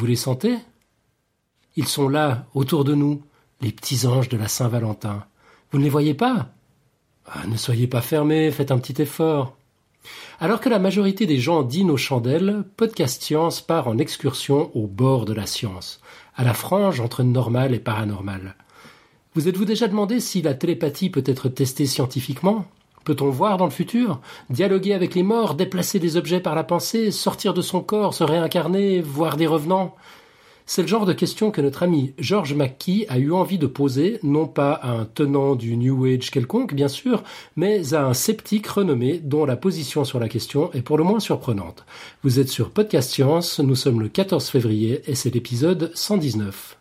Vous les sentez? Ils sont là, autour de nous, les petits anges de la Saint-Valentin. Vous ne les voyez pas? Ah, Ne soyez pas fermés, faites un petit effort. Alors que la majorité des gens dînent aux chandelles, Podcast Science part en excursion au bord de la science, à la frange entre normal et paranormal. Vous êtes-vous déjà demandé si la télépathie peut être testée scientifiquement? Peut-on voir dans le futur Dialoguer avec les morts, déplacer des objets par la pensée, sortir de son corps, se réincarner, voir des revenants? C'est le genre de question que notre ami George McKee a eu envie de poser, non pas à un tenant du New Age quelconque, bien sûr, mais à un sceptique renommé dont la position sur la question est pour le moins surprenante. Vous êtes sur Podcast Science, nous sommes le 14 février et c'est l'épisode 119.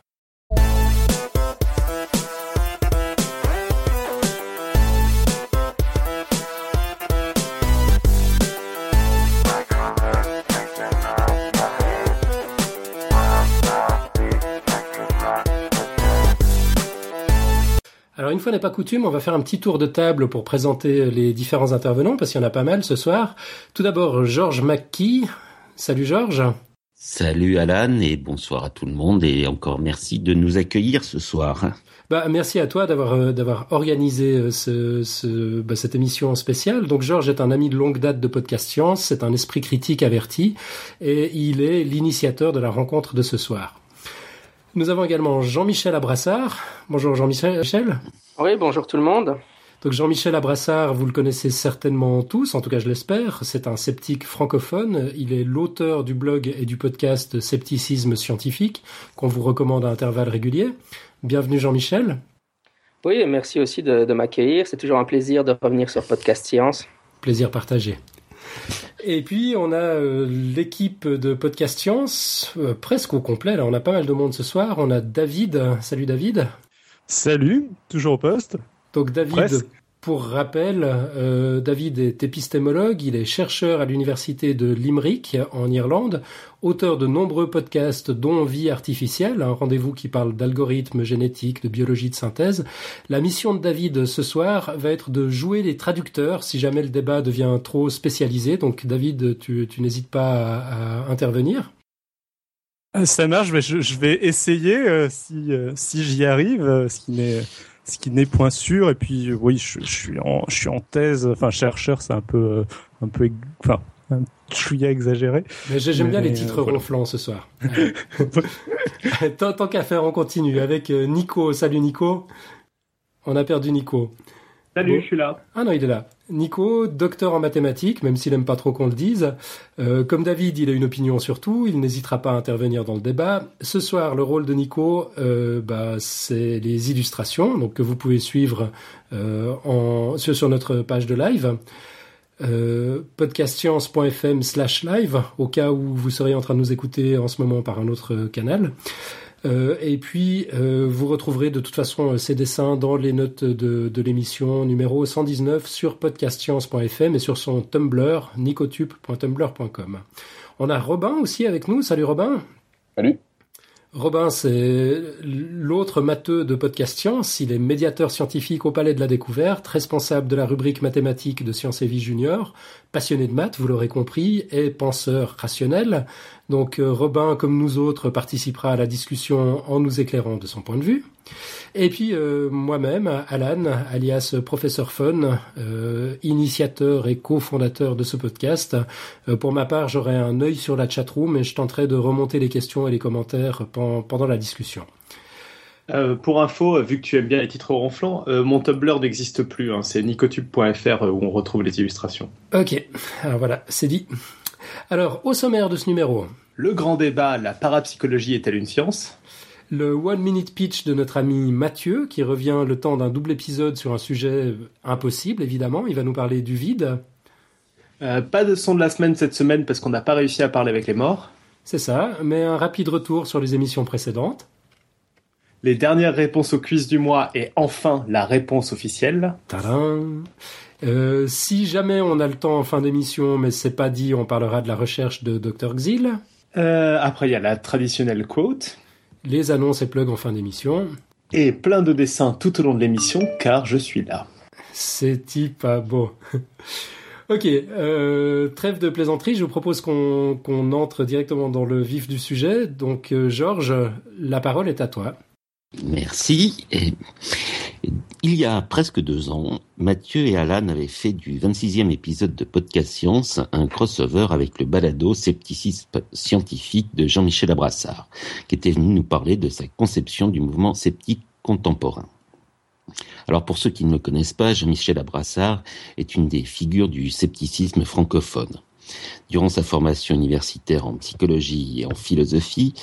Alors une fois n'est pas coutume, on va faire un petit tour de table pour présenter les différents intervenants, parce qu'il y en a pas mal ce soir. Tout d'abord, Georges McKee. Salut Georges. Salut Alan et bonsoir à tout le monde et encore merci de nous accueillir ce soir. Bah, merci à toi d'avoir euh, d'avoir organisé euh, ce, ce bah, cette émission spéciale. Donc Georges est un ami de longue date de Podcast Science, c'est un esprit critique averti et il est l'initiateur de la rencontre de ce soir. Nous avons également Jean-Michel Abrassard. Bonjour Jean-Michel. Oui, bonjour tout le monde. Donc Jean-Michel Abrassard, vous le connaissez certainement tous, en tout cas je l'espère. C'est un sceptique francophone. Il est l'auteur du blog et du podcast Scepticisme scientifique qu'on vous recommande à intervalles réguliers. Bienvenue Jean-Michel. Oui, merci aussi de, de m'accueillir. C'est toujours un plaisir de revenir sur Podcast Science. Plaisir partagé. Et puis on a euh, l'équipe de Podcast Science, euh, presque au complet. Là, on a pas mal de monde ce soir. On a David. Salut David. Salut, toujours au poste. Donc David, pour rappel, euh, David est épistémologue, il est chercheur à l'université de Limerick en Irlande, auteur de nombreux podcasts dont Vie artificielle, un rendez-vous qui parle d'algorithmes génétiques, de biologie de synthèse. La mission de David ce soir va être de jouer les traducteurs si jamais le débat devient trop spécialisé. Donc David, tu, n'hésites pas à, intervenir. Euh, ça marche, je, vais essayer euh, si, si j'y arrive, ce qui n'est ce qui n'est point sûr. Et puis, oui, je, suis en, je suis en thèse. Enfin, chercheur, c'est un peu, euh, un peu, enfin, un chouïa exagéré. Mais j'aime bien les titres euh, ronflants ce soir. tant, tant qu'à faire, on continue avec euh, Nico. Salut Nico. On a perdu Nico. Salut, je suis là. Ah non, il est là. Nico, docteur en mathématiques, même s'il n'aime pas trop qu'on le dise. Euh, comme David, il a une opinion sur tout, il n'hésitera pas à intervenir dans le débat. Ce soir, le rôle de Nico, euh, bah, c'est les illustrations, donc que vous pouvez suivre euh, sur, notre page de live. Podcastscience.fm slash live au cas où vous seriez en train de nous écouter en ce moment par un autre canal. Euh, et puis, euh, vous retrouverez de toute façon euh, ces dessins dans les notes de, de l'émission numéro 119 sur podcastscience.fm et sur son Tumblr, nicotube.tumblr.com. On a Robin aussi avec nous. Salut Robin. Salut. Robin, c'est l'autre matheux de Podcast Science. Il est médiateur scientifique au Palais de la Découverte, responsable de la rubrique mathématiques de Sciences et Vie Junior, passionné de maths, vous l'aurez compris, et penseur rationnel. Donc euh, Robin, comme nous autres, participera à la discussion en nous éclairant de son point de vue. Et puis euh, moi-même, Alan, alias Professeur Fun, euh, initiateur et cofondateur de ce podcast. pour ma part, j'aurai un œil sur la chatroom et je tenterai de remonter les questions et les commentaires pendant la discussion. pour info, vu que tu aimes bien les titres ronflants, mon Tumblr n'existe plus. Hein. c'est nicotube.fr où on retrouve les illustrations. Ok, alors voilà, c'est dit. Alors, au sommaire de ce numéro. Le grand débat, la parapsychologie est-elle une science? Le one minute pitch de notre ami Mathieu, qui revient le temps d'un double épisode sur un sujet impossible, évidemment. Il va nous parler du vide. Euh, pas de son de la semaine cette semaine parce qu'on n'a pas réussi à parler avec les morts. C'est ça, mais un rapide retour sur les émissions précédentes. Les dernières réponses au quiz du mois et enfin la réponse officielle. Tadam euh, si jamais on a le temps en fin d'émission, mais c'est pas dit, on parlera de la recherche de Dr Xil. Euh, après, il y a la traditionnelle quote. Les annonces et plugs en fin d'émission. Et plein de dessins tout au long de l'émission, car je suis là. C'est pas beau. Ok, euh, trêve de plaisanterie, je vous propose qu'on entre directement dans le vif du sujet. Donc euh, Georges, la parole est à toi. Merci. Et, il y a presque deux ans, Mathieu et Alan avaient fait du 26e épisode de Podcast Science un crossover avec le balado Scepticisme scientifique de Jean-Michel Abrassard, qui était venu nous parler de sa conception du mouvement sceptique contemporain. Alors pour ceux qui ne le connaissent pas, Jean-Michel Abrassard est une des figures du scepticisme francophone. Durant sa formation universitaire en psychologie et en philosophie,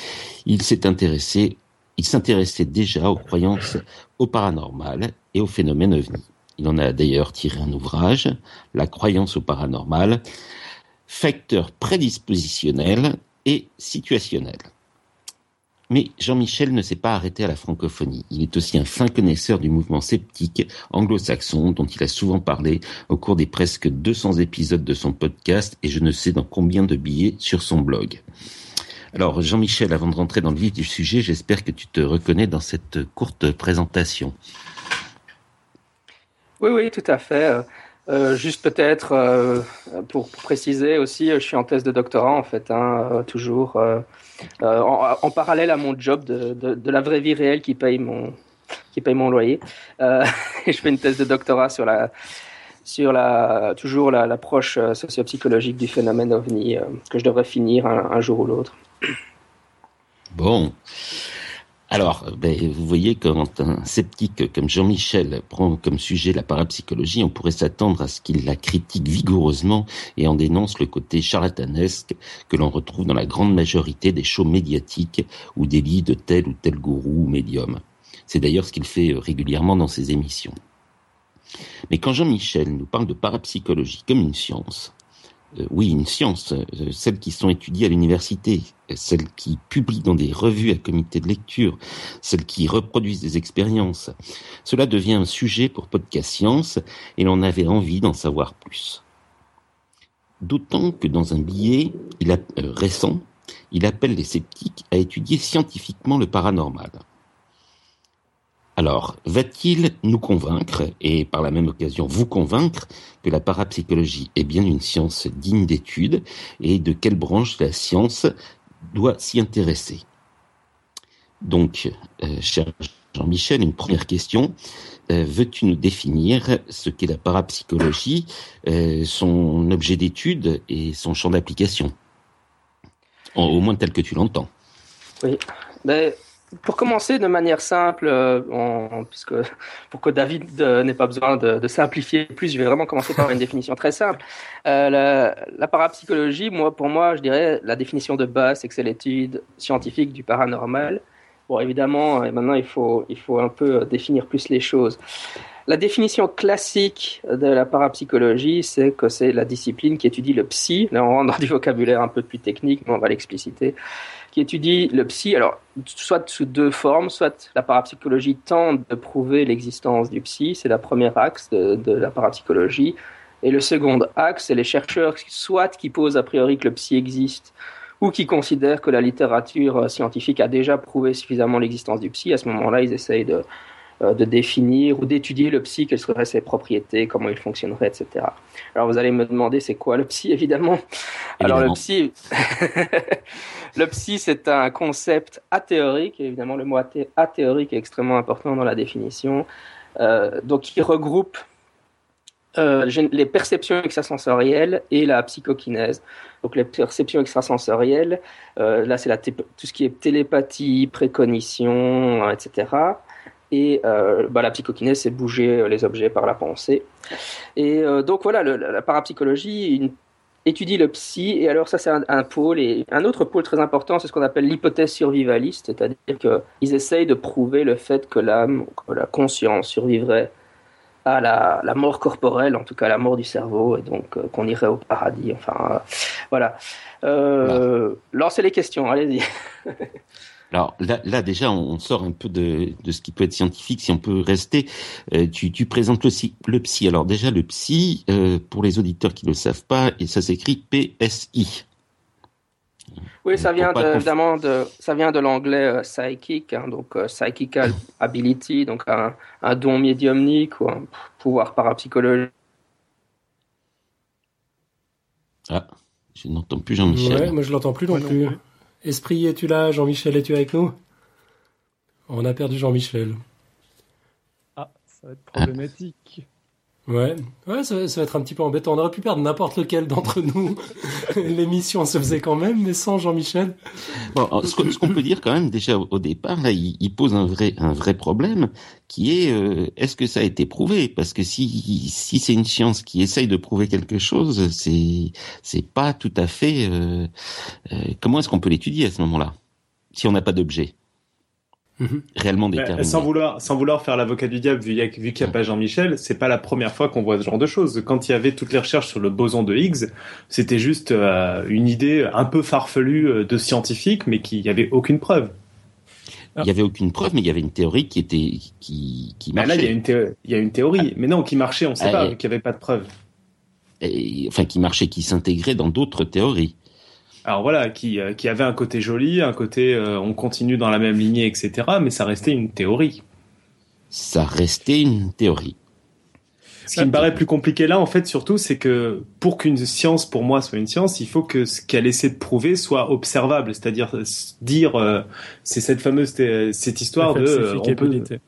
il s'est intéressé il s'intéressait déjà aux croyances au paranormal et aux phénomènes ovnis. Il en a d'ailleurs tiré un ouvrage, La croyance au paranormal, facteur prédispositionnel et situationnel. Mais Jean-Michel ne s'est pas arrêté à la francophonie. Il est aussi un fin connaisseur du mouvement sceptique anglo-saxon dont il a souvent parlé au cours des presque 200 épisodes de son podcast et je ne sais dans combien de billets sur son blog. Alors Jean-Michel, avant de rentrer dans le vif du sujet, j'espère que tu te reconnais dans cette courte présentation. Oui, oui, tout à fait. Euh, juste peut-être euh, pour, préciser aussi, je suis en thèse de doctorat en fait, hein, euh, toujours en, parallèle à mon job de, la vraie vie réelle qui paye mon qui paye mon loyer. je fais une thèse de doctorat sur la sur la toujours l'approche la, sociopsychologique du phénomène ovni que je devrais finir un jour ou l'autre. Bon. Alors, ben, vous voyez, quand un sceptique comme Jean-Michel prend comme sujet la parapsychologie, on pourrait s'attendre à ce qu'il la critique vigoureusement et en dénonce le côté charlatanesque que l'on retrouve dans la grande majorité des shows médiatiques ou des de tel ou tel gourou ou médium. C'est d'ailleurs ce qu'il fait régulièrement dans ses émissions. Mais quand Jean-Michel nous parle de parapsychologie comme une science, euh, oui, une science, euh, celles qui sont étudiées à l'université, celles qui publient dans des revues à comité de lecture, celles qui reproduisent des expériences. Cela devient un sujet pour Podcast Science et l'on avait envie d'en savoir plus. D'autant que dans un billet euh, récent, il appelle les sceptiques à étudier scientifiquement le paranormal. Alors, va-t-il nous convaincre, et par la même occasion vous convaincre, que la parapsychologie est bien une science digne d'étude, et de quelle branche la science doit s'y intéresser Donc, euh, cher Jean-Michel, une première question. Euh, Veux-tu nous définir ce qu'est la parapsychologie, euh, son objet d'étude et son champ d'application? Au moins tel que tu l'entends. Oui. Ben, pour commencer de manière simple, euh, puisque pour que David euh, n'ait pas besoin de, simplifier plus, je vais vraiment commencer par une définition très simple. Euh, la, la, parapsychologie, moi, pour moi, je dirais la définition de base, c'est que c'est l'étude scientifique du paranormal. Bon, évidemment, maintenant il faut il faut un peu définir plus les choses. La définition classique de la parapsychologie, c'est que c'est la discipline qui étudie le psy. Là, on rentre dans du vocabulaire un peu plus technique, mais on va l'expliciter qui étudie le psy, alors soit sous deux formes, soit la parapsychologie tente de prouver l'existence du psy, c'est la première axe de, de, la parapsychologie, et le second axe, c'est les chercheurs soit qui posent a priori que le psy existe, ou qui considèrent que la littérature scientifique a déjà prouvé suffisamment l'existence du psy, à ce moment-là, ils essayent de, de définir ou d'étudier le psy, quelles seraient ses propriétés, comment il fonctionnerait, etc. Alors vous allez me demander c'est quoi le psy, évidemment. Alors le psy, le psy c'est un concept athéorique, et évidemment le mot athéorique est extrêmement important dans la définition, euh, donc il regroupe euh, les perceptions extrasensorielles et la psychokinèse. Donc les perceptions extrasensorielles, euh, là c'est tout ce qui est télépathie, précognition, etc. Et euh, bah, la psychokinèse, c'est bouger les objets par la pensée. Et donc voilà, la parapsychologie une, étudie le psy. Et alors ça, c'est un, un, pôle. Et un autre pôle très important, c'est ce qu'on appelle l'hypothèse survivaliste, c'est-à-dire qu'ils essayent de prouver le fait que l'âme, que la conscience survivrait à la, la, mort corporelle, en tout cas la mort du cerveau, et donc euh, qu'on irait au paradis. Enfin, voilà. Euh, lancez les questions, allez-y. Alors là, là, déjà, on sort un peu de, de, ce qui peut être scientifique, si on peut rester. Euh, tu, tu, présentes le, le, psy. Alors déjà, le psy, euh, pour les auditeurs qui ne le savent pas, et ça s'écrit PSI. Oui, ça vient de, évidemment de, ça vient de l'anglais euh, psychic, hein, donc euh, psychical ability, donc un, un, don médiumnique ou un pouvoir parapsychologique Ah, je n'entends plus Jean-Michel. Ouais, moi je l'entends plus non plus. Esprit, es-tu là? Jean-Michel, es-tu avec nous? On a perdu Jean-Michel. Ah, ça va être problématique. Ouais, ouais, ça, va- être un petit peu embêtant. On aurait pu perdre n'importe lequel d'entre nous. L'émission se faisait quand même, mais sans Jean-Michel. Ce qu'on peut dire quand même déjà au départ, il pose un vrai un vrai problème qui est euh, est-ce que ça a été prouvé? Parce que si si c'est une science qui essaye de prouver quelque chose, c'est c'est pas tout à fait. euh, euh, comment est-ce qu'on peut l'étudier à ce moment-là? Si on n'a pas d'objet Mhm. réellement Mais, déterminé sans vouloir, sans vouloir faire l'avocat du diable, vu, y a- vu qu'il n'y a pas Jean-Michel, c'est pas la première fois qu'on voit ce genre de choses. Quand il y avait toutes les recherches sur le boson de Higgs, c'était juste euh, une idée un peu farfelue euh, de scientifique, mais qui n'y avait aucune preuve. Il y avait aucune preuve, mais il y avait une théorie qui était qui qui Bah, marchait. là, il y a une, thé- il y a une théorie, mais non, qui marchait, on sait Ah, pas, et- vu qu'il n'y avait pas de preuve. Et- enfin qui marchait, qui s'intégrait dans d'autres théories. Alors voilà, qui, euh, qui avait un côté joli, un côté euh, on continue dans la même lignée, etc. Mais ça restait une théorie. Ça restait une théorie. Ce qui me paraît plus compliqué là, en fait, surtout, c'est que pour qu'une science, pour moi, soit une science, il faut que ce qu'elle essaie de prouver soit observable. C'est-à-dire euh, dire, euh, c'est cette fameuse thé- cette histoire de, euh, on peut, falsificabilité.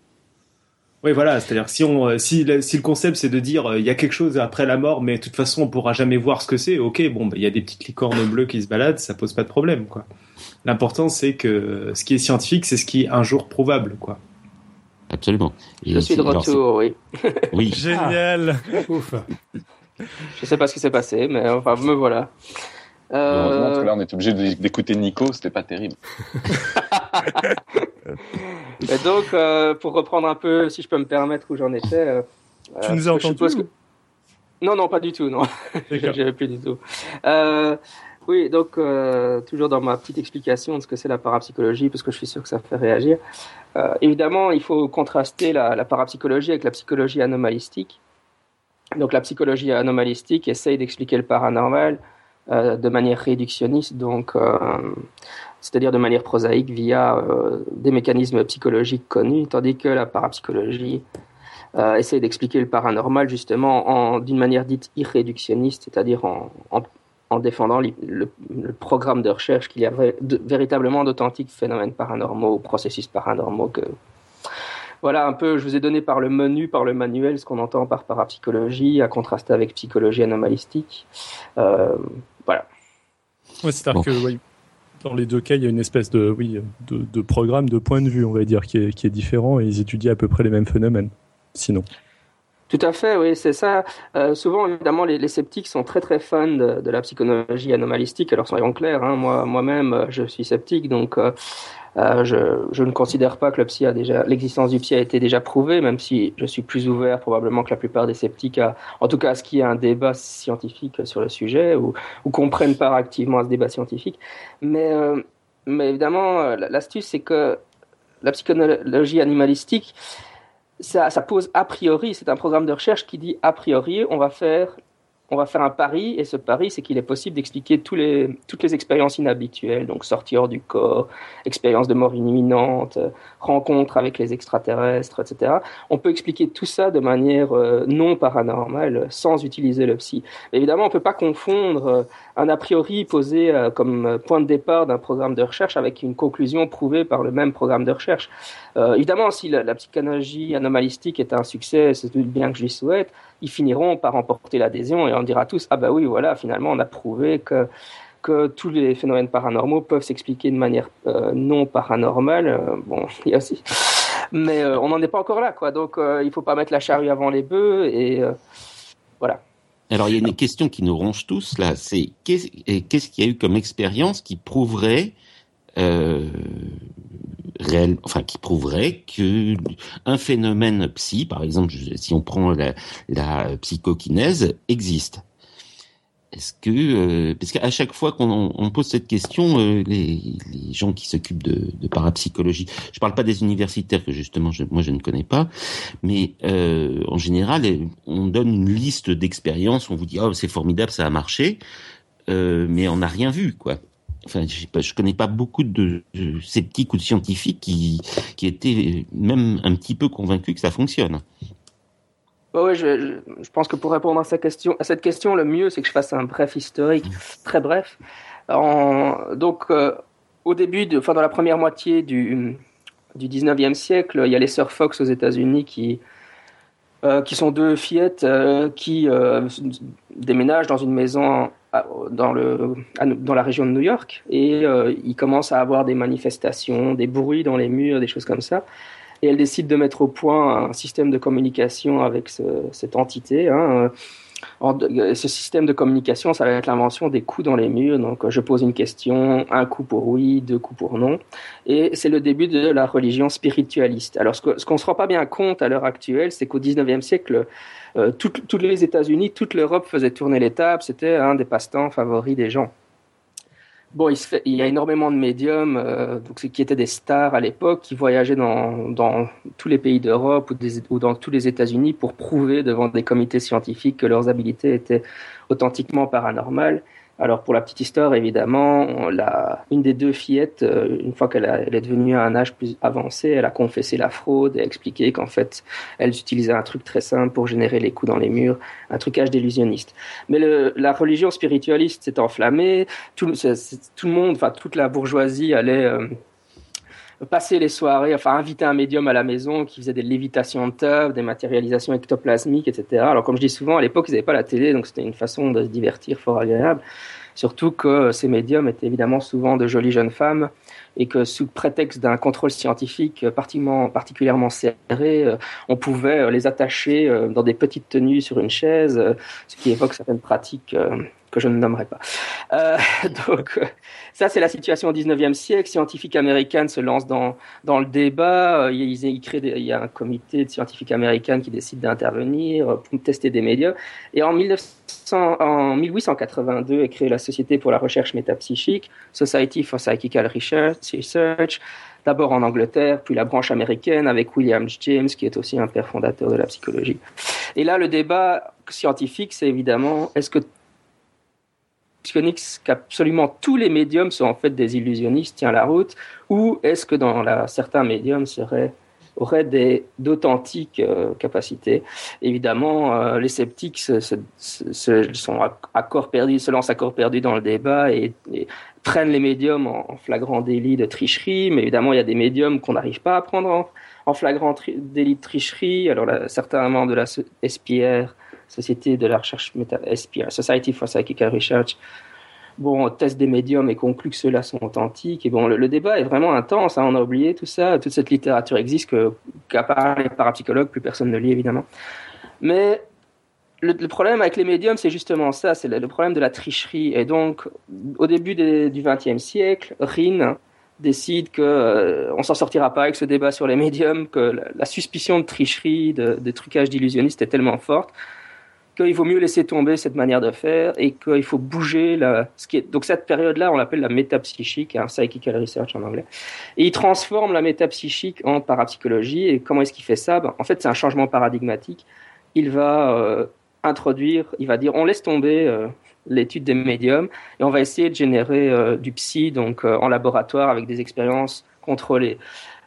Oui, voilà. C'est-à-dire que si on, euh, si, le- si le concept c'est de dire, euh, il y a quelque chose après la mort, mais de toute façon, on pourra jamais voir ce que c'est. Ok, bon, bah, il y a des petites licornes bleues qui se baladent, ça pose pas de problème, quoi. L'important, c'est que ce qui est scientifique, c'est ce qui est un jour prouvable, quoi. Absolument. Et Je suis de retour, oui. Oui. Génial. Ouf. Je sais pas ce qui s'est passé, mais enfin, me voilà. Heureusement, parce que Euh, là, on est obligé de- d'écouter Nico, c'était pas terrible. et donc, euh, pour reprendre un peu, si je peux me permettre où j'en étais. euh, Tu euh, nous as je entendu que- Non, non, pas du tout, non. J'avais plus du tout. Euh, oui, donc euh, toujours dans ma petite explication de ce que c'est la parapsychologie, parce que je suis sûr que ça fait réagir. Euh, évidemment, il faut contraster la, la parapsychologie avec la psychologie anomalistique. Donc la psychologie anomalistique essaye d'expliquer le paranormal euh, de manière réductionniste, donc euh, c'est-à-dire de manière prosaïque via euh, des mécanismes psychologiques connus, tandis que la parapsychologie euh, essaye d'expliquer le paranormal justement en- d'une manière dite irréductionniste, c'est-à-dire en, en, en défendant li- le, le programme de recherche qu'il y avait de- véritablement d'authentiques phénomènes paranormaux, ou processus paranormaux que voilà un peu, je vous ai donné par le menu, par le manuel, ce qu'on entend par parapsychologie, à contraster avec psychologie anomalistique. Euh, voilà. Ouais, C'est-à-dire Bon. que dans les deux cas, il y a une espèce de, oui, de, programme, de point de vue, on va dire, qui est, qui est différent et ils étudient à peu près les mêmes phénomènes. Sinon. Tout à fait, oui, c'est ça. Euh, souvent, évidemment, les, les sceptiques sont très très fans de, de la psychologie anomalistique. Alors, soyons clairs, hein, moi, moi-même, euh, je suis sceptique, donc euh, euh, je, je ne considère pas que le psy a déjà l'existence du psy a été déjà prouvée, même si je suis plus ouvert probablement que la plupart des sceptiques, à, en tout cas à ce qu'il y ait un débat scientifique sur le sujet ou, ou qu'on prenne part activement à ce débat scientifique. Mais, euh, mais évidemment, euh, l'astuce, c'est que la psychologie animalistique ça, ça pose a priori, c'est un programme de recherche qui dit a priori, on va faire, on va faire un pari, et ce pari, c'est qu'il est possible d'expliquer tous les, toutes les expériences inhabituelles, donc sortie hors du corps, expérience de mort imminente, euh, rencontre avec les extraterrestres, etc. On peut expliquer tout ça de manière euh, non paranormale, sans utiliser le psy. Évidemment, on peut pas confondre euh, un a priori posé comme point de départ d'un programme de recherche avec une conclusion prouvée par le même programme de recherche. Évidemment, si la, la psychologie anomalistique est un succès, c'est tout bien que je lui souhaite, ils finiront par remporter l'adhésion et on dira tous ah bah oui voilà finalement on a prouvé que que tous les phénomènes paranormaux peuvent s'expliquer de manière euh, non paranormale. Euh, bon, il y a aussi, mais euh, on n'en est pas encore là quoi. Donc il faut pas mettre la charrue avant les bœufs et voilà. Alors il y a une question qui nous ronge tous là, c'est qu'est-ce qu'il y a eu comme expérience qui prouverait réel, enfin qui prouverait que un phénomène psy, par exemple, si on prend la, psychokinèse, existe. Est-ce que euh, parce qu'à chaque fois qu'on on pose cette question, euh, les, les gens qui s'occupent de, de parapsychologie, je parle pas des universitaires que justement je, moi je ne connais pas, mais euh, en général on donne une liste d'expériences, on vous dit oh c'est formidable ça a marché, euh, mais on n'a rien vu quoi. Je sais connais pas beaucoup de, de sceptiques ou de scientifiques qui étaient même un petit peu convaincus que ça fonctionne. Ouais, ouais, je, pense que pour répondre à, sa question, à cette question, le mieux, c'est que je fasse un bref historique, très bref. Donc, euh, au début, enfin, dans la première moitié du, du 19e siècle, il y a les sœurs Fox aux États-Unis qui, euh, qui sont deux fillettes euh, qui déménagent dans une maison dans, le, dans la région de New York et euh, ils commencent à avoir des manifestations, des bruits dans les murs, des choses comme ça. Et elles décident de mettre au point un système de communication avec ce- cette entité. Hein. Ce système de communication, ça va être l'invention des coups dans les murs. Donc, je pose une question, un coup pour oui, deux coups pour non. Et c'est le début de la religion spiritualiste. Alors, ce qu'on ne se rend pas bien compte à l'heure actuelle, c'est qu'au 19e siècle, euh, toutes- tous les États-Unis, toute l'Europe faisait tourner les tables. C'était un des passe-temps favoris des gens. Bon, il, il y a énormément de médiums euh, donc, qui étaient des stars à l'époque, qui voyageaient dans, tous les pays d'Europe ou, ou dans tous les États-Unis pour prouver devant des comités scientifiques que leurs habiletés étaient authentiquement paranormales. Alors pour la petite histoire, évidemment, la, une des deux fillettes, euh, une fois qu'elle est devenue à un âge plus avancé, elle a confessé la fraude et expliqué qu'en fait, elle utilisait un truc très simple pour générer les coups dans les murs, un trucage d'illusionniste. Mais le, la religion spiritualiste s'est enflammée, tout, tout le monde, enfin toute la bourgeoisie allait euh, passer les soirées, enfin inviter un médium à la maison qui faisait des lévitations de table, des matérialisations ectoplasmiques, etc. Alors comme je dis souvent, à l'époque ils n'avaient pas la télé, donc c'était une façon de se divertir fort agréable. Surtout que ces médiums étaient évidemment souvent de jolies jeunes femmes et que sous prétexte d'un contrôle scientifique euh, particulièrement, serré, euh, on pouvait euh, les attacher euh, dans des petites tenues sur une chaise, euh, ce qui évoque certaines pratiques euh, que je ne nommerai pas. Euh, donc, euh, ça, c'est la situation au 19e siècle. Scientifiques américaines se lancent dans, dans le débat. Euh, il y a un comité de scientifiques américaines qui décide d'intervenir pour tester des médias. Et en, 1900, en 1882 est créée la Société pour la recherche métapsychique, Society for Psychical Research, d'abord en Angleterre, puis la branche américaine avec William James, qui est aussi un père fondateur de la psychologie. Et là, le débat scientifique, c'est évidemment, est-ce que psychonique qu'absolument tous les médiums sont en fait des illusionnistes, tient la route, ou est-ce que dans certains médiums seraient, auraient d'authentiques euh, capacités? Évidemment, euh, les sceptiques se, sont à, à se lancent à corps perdu dans le débat et, prennent les médiums en, flagrant délit de tricherie, mais évidemment, il y a des médiums qu'on n'arrive pas à prendre en, flagrant délit de tricherie. Alors, là, certains membres de la SPR Société de la recherche méta SPR, Society for Psychical Research, bon, teste des médiums et conclut que ceux-là sont authentiques. Et bon, le, débat est vraiment intense. Hein, on a oublié tout ça. Toute cette littérature existe qu'à part les parapsychologues, plus personne ne lit évidemment. Mais le, problème avec les médiums, c'est justement ça, c'est le, problème de la tricherie. Et donc, au début des, du XXe siècle, Rin décide que euh, on s'en sortira pas avec ce débat sur les médiums, que la, suspicion de tricherie, de, de trucage d'illusionniste est tellement forte qu'il vaut mieux laisser tomber cette manière de faire et qu'il faut bouger la, ce qui est, donc cette période-là, on l'appelle la métapsychique, hein, psychical research en anglais. Et il transforme la métapsychique en parapsychologie. Et comment est-ce qu'il fait ça? Ben, En fait, c'est un changement paradigmatique. Il va euh, introduire, il va dire, on laisse tomber euh, l'étude des médiums et on va essayer de générer euh, du psy, donc en laboratoire avec des expériences contrôlées.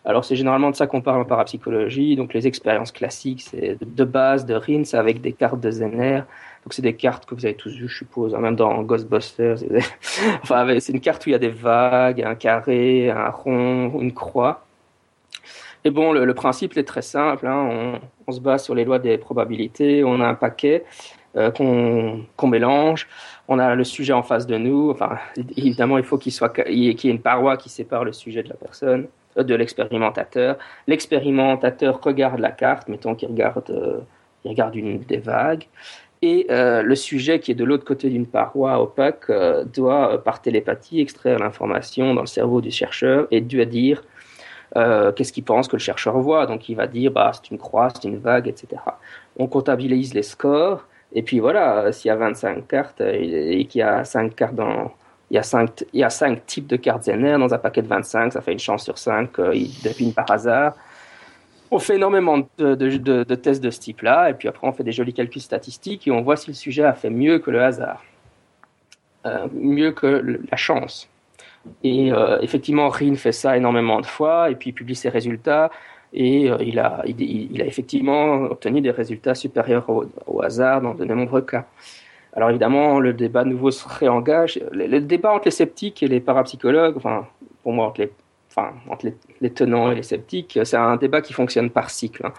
Alors c'est généralement de ça qu'on parle en parapsychologie. Donc les expériences classiques, c'est de base de RINS avec des cartes de Zener. Donc c'est des cartes que vous avez tous vues, je suppose, même dans Ghostbusters. enfin c'est une carte où il y a des vagues, un carré, un rond, une croix. Et bon, le, principe est très simple. Hein. On, se base sur les lois des probabilités. On a un paquet euh, qu'on qu mélange. On a le sujet en face de nous. Enfin, évidemment, il faut qu'il y ait une paroi qui sépare le sujet de la personne de l'expérimentateur. L'expérimentateur regarde la carte, mettons qu'il regarde, euh, il regarde une des vagues, et euh, le sujet qui est de l'autre côté d'une paroi opaque euh, doit, par télépathie, extraire l'information dans le cerveau du chercheur et doit dire qu'est-ce qu'il pense que le chercheur voit. Donc il va dire bah, c'est une croix, c'est une vague, etc. On comptabilise les scores, et puis voilà, s'il y a 25 cartes et qu'il y a 5 cartes dans, il y, a cinq, il y a cinq types de cartes Zener dans un paquet de 25, ça fait une chance sur 5 qu'ils devinent par hasard. On fait énormément de, tests de ce type-là, et puis après on fait des jolis calculs statistiques et on voit si le sujet a fait mieux que le hasard, euh, mieux que la chance. Et euh, effectivement, RIN fait ça énormément de fois, et puis il publie ses résultats. Et euh, il, a, il, a effectivement obtenu des résultats supérieurs au, hasard dans de nombreux cas. Alors évidemment, le débat nouveau se réengage. Le, débat entre les sceptiques et les parapsychologues, enfin, pour moi, entre les, enfin, entre les tenants et les sceptiques, c'est un débat qui fonctionne par cycle. Hein.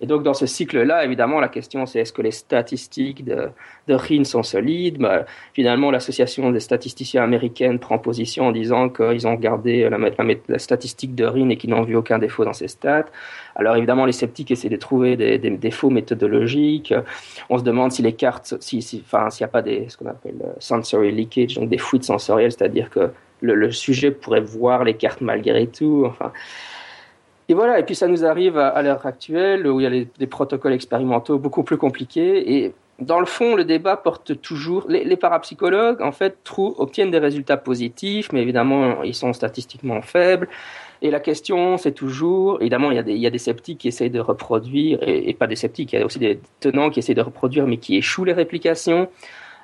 Et donc dans ce cycle-là, évidemment, la question c'est est-ce que les statistiques de, de RIN sont solides? Bah, Finalement, l'association des statisticiens américaines prend position en disant qu'ils ont gardé la, statistique de RIN et qu'ils n'ont vu aucun défaut dans ces stats. Alors évidemment, les sceptiques essaient de trouver des, des défauts méthodologiques. On se demande si les cartes, si, si, enfin, s'il n'y a pas des, ce qu'on appelle sensory leakage, donc des fuites sensorielles, c'est-à-dire que le, le, sujet pourrait voir les cartes malgré tout. Enfin, et voilà, et puis ça nous arrive à, l'heure actuelle où il y a des protocoles expérimentaux beaucoup plus compliqués. Et dans le fond, le débat porte toujours. Les, parapsychologues, en fait, obtiennent des résultats positifs, mais évidemment, ils sont statistiquement faibles. Et la question, c'est toujours, évidemment, il y, a des, il y a des sceptiques qui essayent de reproduire, et, et, pas des sceptiques, il y a aussi des tenants qui essayent de reproduire, mais qui échouent les réplications.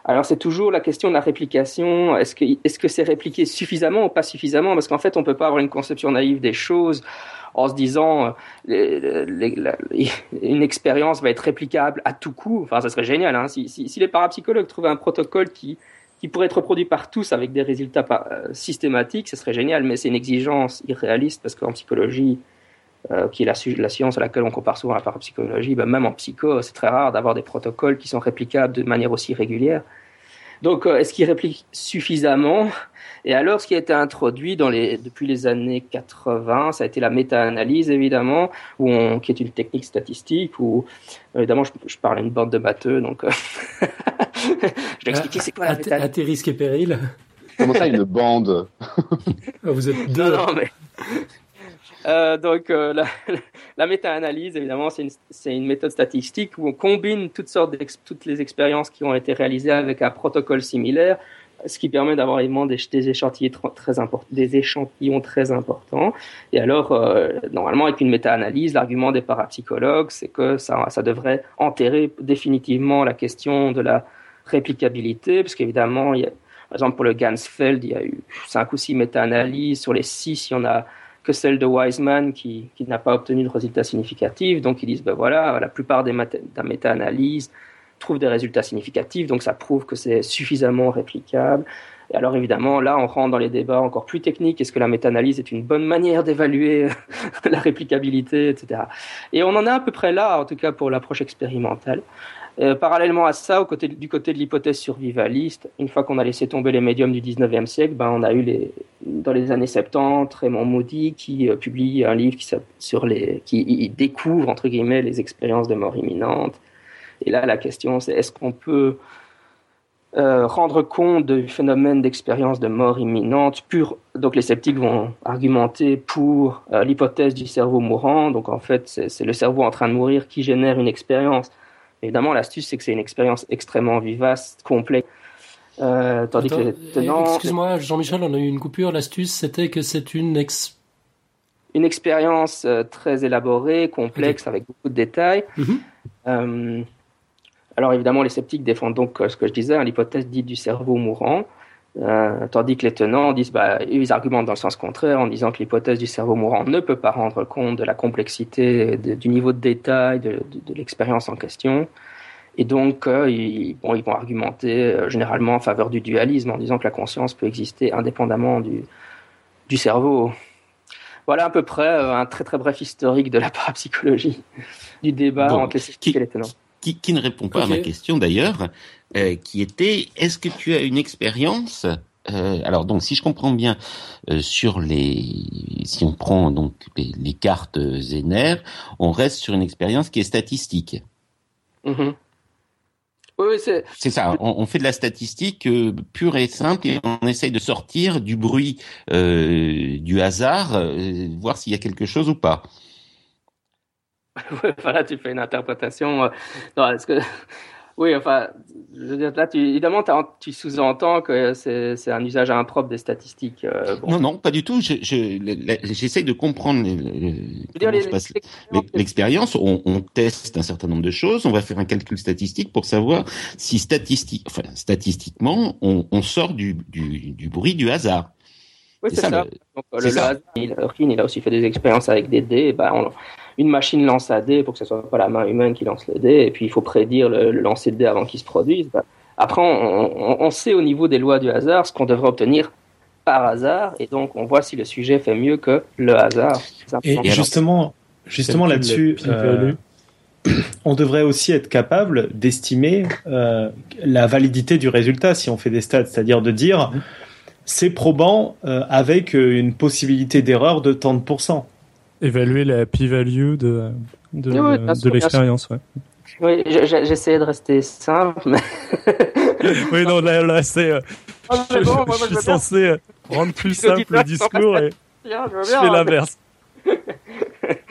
Alors c'est toujours la question de la réplication. Est-ce que est-ce que c'est répliqué suffisamment ou pas suffisamment? Parce qu'en fait, on peut pas avoir une conception naïve des choses en se disant euh, une expérience va être réplicable à tout coup. Enfin, ça serait génial. Hein, si, les parapsychologues trouvaient un protocole qui, qui pourrait être reproduit par tous avec des résultats euh, systématiques, ce serait génial. Mais c'est une exigence irréaliste parce qu'en psychologie, euh, qui est la, la, science à laquelle on compare souvent la parapsychologie, ben même en psycho, c'est très rare d'avoir des protocoles qui sont réplicables de manière aussi régulière. Donc, euh, est-ce qu'il réplique suffisamment? Et alors, ce qui a été introduit dans les, depuis les années 80, ça a été la méta-analyse, évidemment, où on, qui est une technique statistique, où, évidemment, je, je parle à une bande de batteux, donc euh, je vais expliquer c'est quoi la méta À tes risques et périls? Comment ça, une bande? Vous êtes deux. Non, non mais... Euh, donc euh, la, méta-analyse, évidemment, c'est une, méthode statistique où on combine toutes sortes toutes les expériences qui ont été réalisées avec un protocole similaire, ce qui permet d'avoir évidemment des, échantillons très importants. Et alors, euh, normalement, avec une méta-analyse, l'argument des parapsychologues, c'est que ça, ça devrait enterrer définitivement la question de la réplicabilité, parce qu'évidemment, par exemple, pour le Gansfeld, il y a eu cinq ou six méta-analyses. Sur les six, il y en a que celle de Wiseman qui, qui n'a pas obtenu de résultats significatifs. Donc ils disent, ben voilà, la plupart des méta-analyses trouvent des résultats significatifs, donc ça prouve que c'est suffisamment réplicable. Et alors évidemment, là, on rentre dans les débats encore plus techniques. Est-ce que la méta-analyse est une bonne manière d'évaluer la réplicabilité, etc. Et on en est à peu près là, en tout cas pour l'approche expérimentale. Euh, parallèlement à ça, au côté, du côté de l'hypothèse survivaliste, une fois qu'on a laissé tomber les médiums du 19e siècle, ben, on a eu les, dans les années 70 Raymond Moody qui euh, publie un livre qui, sur les, qui découvre, entre guillemets, les expériences de mort imminente. Et là, la question, c'est est-ce qu'on peut euh, rendre compte du phénomène d'expérience de mort imminente pure? Donc les sceptiques vont argumenter pour l'hypothèse du cerveau mourant. Donc en fait c'est le cerveau en train de mourir qui génère une expérience Évidemment, l'astuce, c'est que c'est une expérience extrêmement vivace, complexe. Euh, tandis Attends, que tenants... Excuse-moi, Jean-Michel, on a eu une coupure. L'astuce, c'était que c'est une ex... Une expérience euh, très élaborée, complexe, okay. avec beaucoup de détails. Mm -hmm. euh, alors évidemment, les sceptiques défendent donc ce que je disais, hein, l'hypothèse dite du cerveau mourant. Euh, tandis que les tenants disent, bah, ils argumentent dans le sens contraire en disant que l'hypothèse du cerveau mourant ne peut pas rendre compte de la complexité, de, du niveau de détail de, de, de l'expérience en question. Et donc, euh, ils, bon, ils vont argumenter euh, généralement en faveur du dualisme en disant que la conscience peut exister indépendamment du, du cerveau. Voilà à peu près un très très bref historique de la parapsychologie, du débat bon, entre les sceptiques et les tenants. Qui, qui, ne répond pas okay. à ma question d'ailleurs, euh, qui était est-ce que tu as une expérience euh, alors donc si je comprends bien euh, sur les si on prend donc les, les cartes Zener, on reste sur une expérience qui est statistique. Mm -hmm. Oui, c'est ça. On, on, fait de la statistique euh, pure et simple et on essaye de sortir du bruit euh, du hasard, euh, voir s'il y a quelque chose ou pas. voilà, tu fais une interprétation. Euh, non, est-ce que oui, enfin, je veux dire, là, tu, évidemment, tu sous-entends que c'est un usage impropre des statistiques. Euh, bon. Non, non, pas du tout. J'essaie de comprendre l'expérience. On, on, teste un certain nombre de choses. On va faire un calcul statistique pour savoir si statistique, enfin, statistiquement, on, on sort du, du, du, bruit du hasard. Oui, c'est ça. ça. Le... Donc, le, ça. le hasard, il, il, a aussi fait des expériences avec des dés. Ben, on, une machine lance un dé pour que ce soit pas la main humaine qui lance le dé, et puis il faut prédire le, le lancer de dé avant qu'il se produise. Bah, après, on, on, on, sait au niveau des lois du hasard ce qu'on devrait obtenir par hasard, et donc on voit si le sujet fait mieux que le hasard. Et, et justement, justement là-dessus, euh, on devrait aussi être capable d'estimer euh, la validité du résultat si on fait des stats, c'est-à-dire de dire mmh. c'est probant euh, avec une possibilité d'erreur de tant de pourcents. Évaluer la p-value de, de, oui, de l'expérience, ouais. Oui, j'essayais de rester simple, mais... oui, non, là, là c'est... Euh, oh, je, bon, moi, je, je suis censé euh, rendre plus simple le discours et bien, je, je fais l'inverse.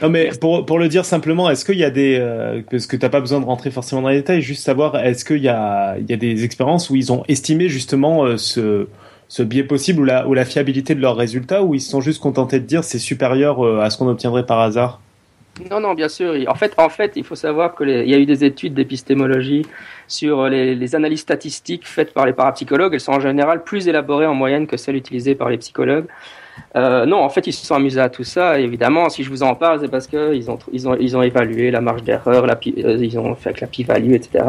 non mais pour, pour le dire simplement, est-ce qu'il y a des euh, parce que t'as pas besoin de rentrer forcément dans les détails, juste savoir est-ce qu'il y a il y a des expériences où ils ont estimé justement euh, ce ce biais possible ou la fiabilité de leurs résultats ou ils se sont juste contentés de dire c'est supérieur euh, à ce qu'on obtiendrait par hasard? Non, non, bien sûr. En fait, en fait, il faut savoir que les, il y a eu des études d'épistémologie sur les, les, analyses statistiques faites par les parapsychologues. Elles sont en général plus élaborées en moyenne que celles utilisées par les psychologues. Euh, non, en fait, ils se sont amusés à tout ça. évidemment, si je vous en parle, c'est parce qu'ils ont, ils ont, ils ont évalué la marge d'erreur, la, euh, ils ont fait avec la pi-value, etc.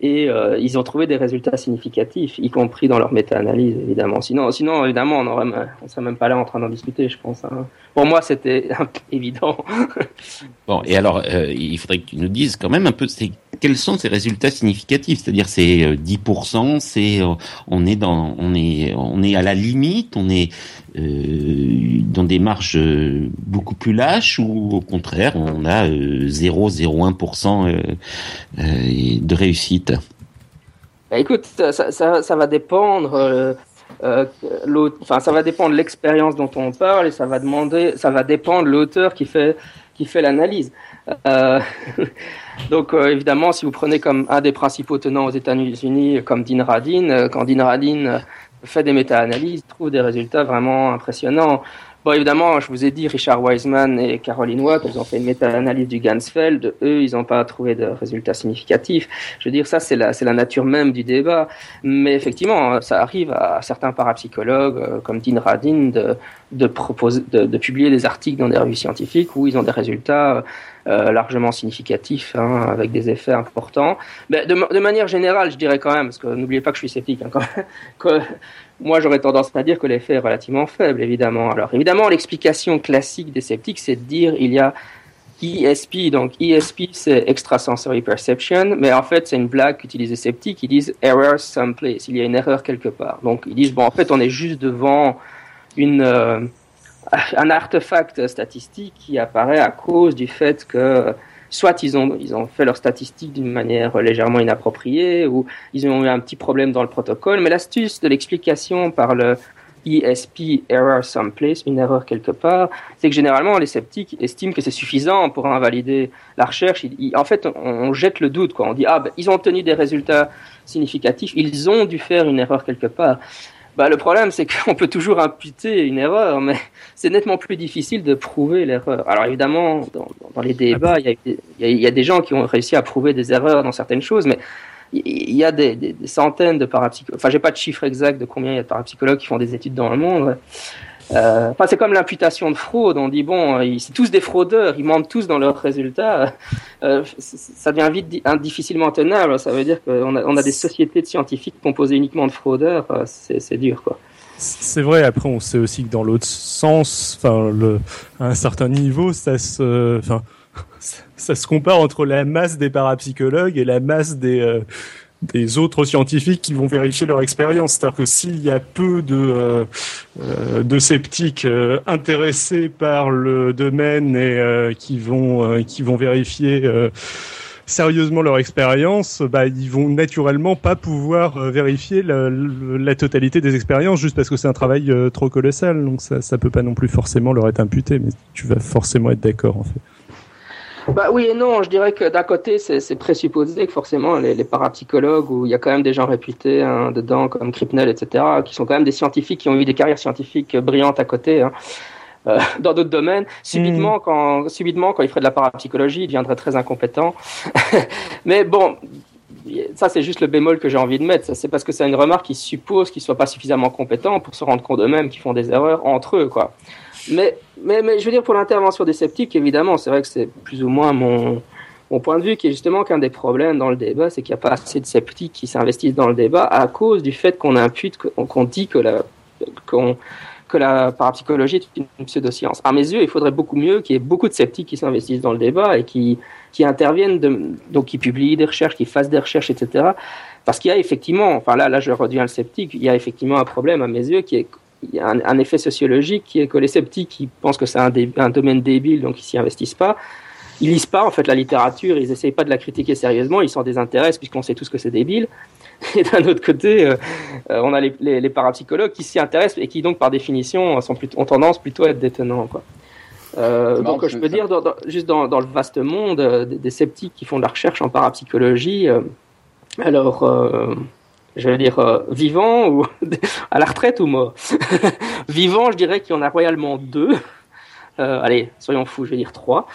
Et euh, ils ont trouvé des résultats significatifs, y compris dans leur méta-analyse, évidemment. Sinon, sinon, évidemment, on on serait même pas là en train d'en discuter, je pense. Hein. Pour moi, c'était évident. bon, et alors, il faudrait que tu nous dises quand même un peu, quels sont ces résultats significatifs? C'est-à-dire, c'est 10%, c'est, on est dans, on est, on est à la limite, on est euh, dans des marges euh, beaucoup plus lâches ou au contraire on a 0,01% euh, de réussite? Bah, Écoute, ça, va dépendre. Euh, enfin, ça va dépendre de l'expérience dont on parle et ça va demander, ça va dépendre l'auteur qui fait qui fait l'analyse. Euh, donc évidemment, si vous prenez comme un des principaux tenants aux États-Unis, comme Dean Radin, quand Dean Radin fait des méta-analyses, trouve des résultats vraiment impressionnants. Bon, évidemment, je vous ai dit, Richard Wiseman et Caroline Watt, ils ont fait une méta-analyse du Gansfeld. Eux, ils n'ont pas trouvé de résultats significatifs. Je veux dire, ça, c'est la, c'est la nature même du débat. Mais effectivement, ça arrive à certains parapsychologues, euh, comme Dean Radin, de, de, proposer, de, de publier des articles dans des revues scientifiques où ils ont des résultats euh, largement significatifs, hein, avec des effets importants. Mais de, de, manière générale, je dirais quand même, parce que n'oubliez pas que je suis sceptique, hein, que moi j'aurais tendance à dire que l'effet est relativement faible, évidemment. Alors évidemment, l'explication classique des sceptiques, c'est de dire il y a ESP, donc ESP c'est Extrasensory Perception, mais en fait c'est une blague qu'utilisent les sceptiques, ils disent error someplace, il y a une erreur quelque part. Donc ils disent bon en fait on est juste devant une... Euh, un artefact statistique qui apparaît à cause du fait que soit ils ont, ils ont fait leurs statistiques d'une manière légèrement inappropriée ou ils ont eu un petit problème dans le protocole. Mais l'astuce de l'explication par le ESP error someplace, une erreur quelque part, c'est que généralement les sceptiques estiment que c'est suffisant pour invalider la recherche. en fait, on, jette le doute. Quoi. On dit ah ben, ils ont obtenu des résultats significatifs, ils ont dû faire une erreur quelque part. Bah, le problème, c'est qu'on peut toujours imputer une erreur, mais c'est nettement plus difficile de prouver l'erreur. Alors évidemment, dans, les débats, il y, a, des gens qui ont réussi à prouver des erreurs dans certaines choses, mais il y a des, des, des centaines de parapsychologues. Enfin, j'ai pas de chiffre exact de combien il y a de parapsychologues qui font des études dans le monde. Euh, enfin, c'est comme l'imputation de fraude. On dit bon, euh, c'est tous des fraudeurs, ils mentent tous dans leurs résultats. Euh, ça devient vite difficilement tenable. Ça veut dire qu'on a, des sociétés de scientifiques composées uniquement de fraudeurs. Euh, c'est dur, quoi. C'est vrai. Après, on sait aussi que dans l'autre sens, enfin, à un certain niveau, ça se, enfin, ça se compare entre la masse des parapsychologues et la masse des euh, des autres scientifiques qui vont vérifier leur expérience. C'est-à-dire que s'il y a peu de, euh, euh sceptiques euh, intéressés par le domaine et qui vont qui vont vérifier sérieusement leur expérience, bah, ils vont naturellement pas pouvoir vérifier la, la, totalité des expériences juste parce que c'est un travail trop colossal. Donc ça, ça peut pas non plus forcément leur être imputé, mais tu vas forcément être d'accord en fait. Bah oui et non, je dirais que d'un côté, c'est présupposé que forcément les, les, parapsychologues, où il y a quand même des gens réputés hein, dedans, comme Kripnell, etc., qui sont quand même des scientifiques qui ont eu des carrières scientifiques brillantes à côté. Hein. Euh, dans d'autres domaines. Subitement, mmh. quand, subitement, quand il ferait de la parapsychologie, il deviendrait très incompétent. Mais bon, ça c'est juste le bémol que j'ai envie de mettre. C'est parce que c'est une remarque qui suppose qu'ils soient pas suffisamment compétents pour se rendre compte eux-mêmes qu'ils font des erreurs entre eux, quoi. Mais, mais, mais je veux dire, pour l'intervention des sceptiques, évidemment, c'est vrai que c'est plus ou moins mon, mon point de vue, qui est justement qu'un des problèmes dans le débat, c'est qu'il n'y a pas assez de sceptiques qui s'investissent dans le débat à cause du fait qu'on impute, qu'on dit que la, qu'on, que la parapsychologie est une pseudoscience. À mes yeux, il faudrait beaucoup mieux qu'il y ait beaucoup de sceptiques qui s'investissent dans le débat et qui, qui interviennent, de, donc qui publient des recherches, qui fassent des recherches, etc. Parce qu'il y a effectivement, enfin là, là, je redeviens le sceptique, il y a effectivement un problème à mes yeux qui est y a un, un, effet sociologique qui est que les sceptiques qui pensent que c'est un, un, domaine débile, donc ils s'y investissent pas, ils lisent pas en fait la littérature, ils essayent pas de la critiquer sérieusement, ils s'en désintéressent puisqu'on sait tous que c'est débile. Et d'un autre côté, euh, on a les, les, les, parapsychologues qui s'y intéressent et qui donc par définition sont plutôt, ont tendance plutôt à être détenants. Quoi. Euh, donc je peux dire, dans, dans, juste dans, dans, le vaste monde euh, des, des, sceptiques qui font de la recherche en parapsychologie, euh, alors je vais dire euh, vivant ou à la retraite ou mort. vivant, je dirais qu'il y en a royalement deux. Euh, allez, soyons fous, je vais dire trois.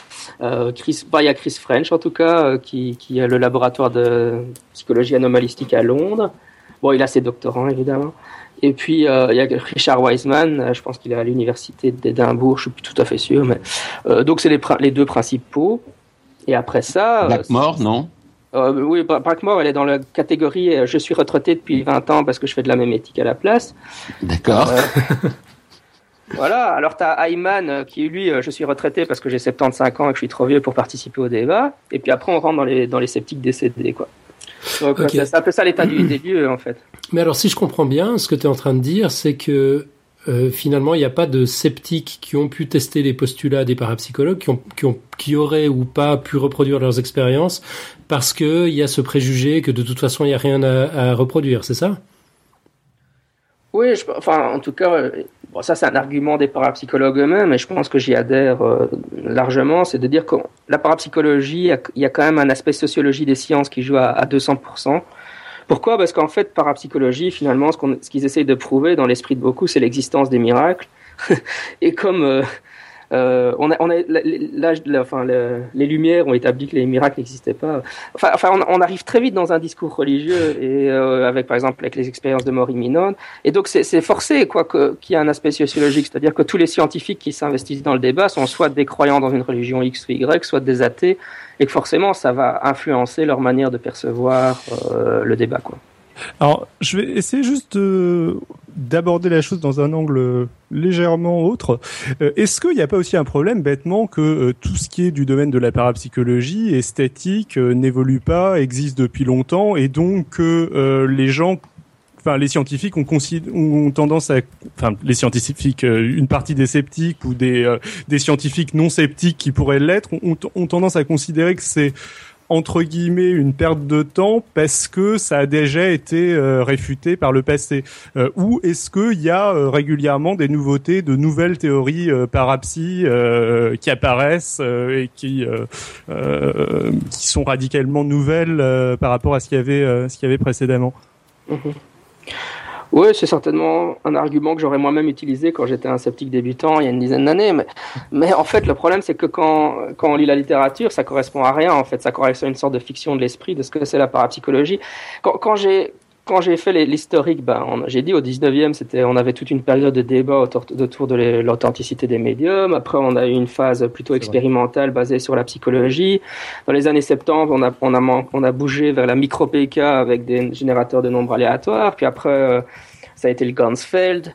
Euh, Chris, bah, il y a Chris French en tout cas, euh, qui, qui a le laboratoire de psychologie anomalistique à Londres. Bon, il a ses doctorants évidemment. Et puis euh, il y a Richard Wiseman, je pense qu'il est à l'université d'Édimbourg, je suis plus tout à fait sûr, mais donc c'est les, les, deux principaux. Et après ça, Blackmore, non? Euh, oui, Brackmore, elle est dans la catégorie euh, je suis retraité depuis 20 ans parce que je fais de la mémétique à la place. D'accord. Euh, voilà, alors tu as Ayman qui, lui, je suis retraité parce que j'ai 75 ans et que je suis trop vieux pour participer au débat. Et puis après, on rentre dans les, dans les sceptiques décédés, quoi. Donc okay. c'est un peu ça l'état du, des lieux, en fait. Mais alors, si je comprends bien, ce que tu es en train de dire, c'est que euh, finalement, il n'y a pas de sceptiques qui ont pu tester les postulats des parapsychologues, qui, ont, qui, ont, qui auraient ou pas pu reproduire leurs expériences, parce qu'il y a ce préjugé que de toute façon, il n'y a rien à, reproduire, c'est ça? Oui, enfin, en tout cas, bon, ça c'est un argument des parapsychologues eux-mêmes, et je pense que j'y adhère euh, largement, c'est de dire que la parapsychologie, il y a quand même un aspect sociologie des sciences qui joue à 200%. Pourquoi? Parce qu'en fait, parapsychologie, finalement, ce qu'ils qu essayent de prouver dans l'esprit de beaucoup, c'est l'existence des miracles. et comme euh, euh, on a, on a l'âge, enfin, le, les Lumières ont établi que les miracles n'existaient pas. Enfin, enfin on, on, arrive très vite dans un discours religieux et euh, avec, par exemple, avec les expériences de mort imminente. Et donc, c'est forcé, quoi, qu'il y ait un aspect sociologique, c'est-à-dire que tous les scientifiques qui s'investissent dans le débat sont soit des croyants dans une religion X ou Y, soit des athées, et que forcément, ça va influencer leur manière de percevoir euh, le débat, quoi. Alors, je vais essayer juste d'aborder la chose dans un angle légèrement autre. Euh, Est-ce qu'il n'y a pas aussi un problème bêtement que euh, tout ce qui est du domaine de la parapsychologie, esthétique, euh, n'évolue pas, existe depuis longtemps, et donc que les gens enfin les scientifiques ont, ont tendance à enfin les scientifiques une partie des sceptiques ou des euh, des scientifiques non sceptiques qui pourraient l'être ont, tendance à considérer que c'est entre guillemets une perte de temps parce que ça a déjà été euh, réfuté par le passé euh, ou est-ce qu'il y a euh, régulièrement des nouveautés de nouvelles théories parapsy qui apparaissent et qui sont radicalement nouvelles par rapport à ce qu'il y avait précédemment? Mmh. Oui, c'est certainement un argument que j'aurais moi-même utilisé quand j'étais un sceptique débutant il y a une dizaine d'années. Mais, en fait, le problème, c'est que quand, on lit la littérature, ça correspond à rien. En fait, ça correspond à une sorte de fiction de l'esprit de ce que c'est la parapsychologie. Quand j'ai quand j'ai fait l'historique, ben, j'ai dit au 19e, c'était, on avait toute une période de débat autour, autour de l'authenticité des médiums. Après, on a eu une phase plutôt expérimentale basée sur la psychologie. Dans les années 70, on a, on a, on a bougé vers la micro-PK avec des générateurs de nombres aléatoires. Puis après, euh, ça a été le Gansfeld.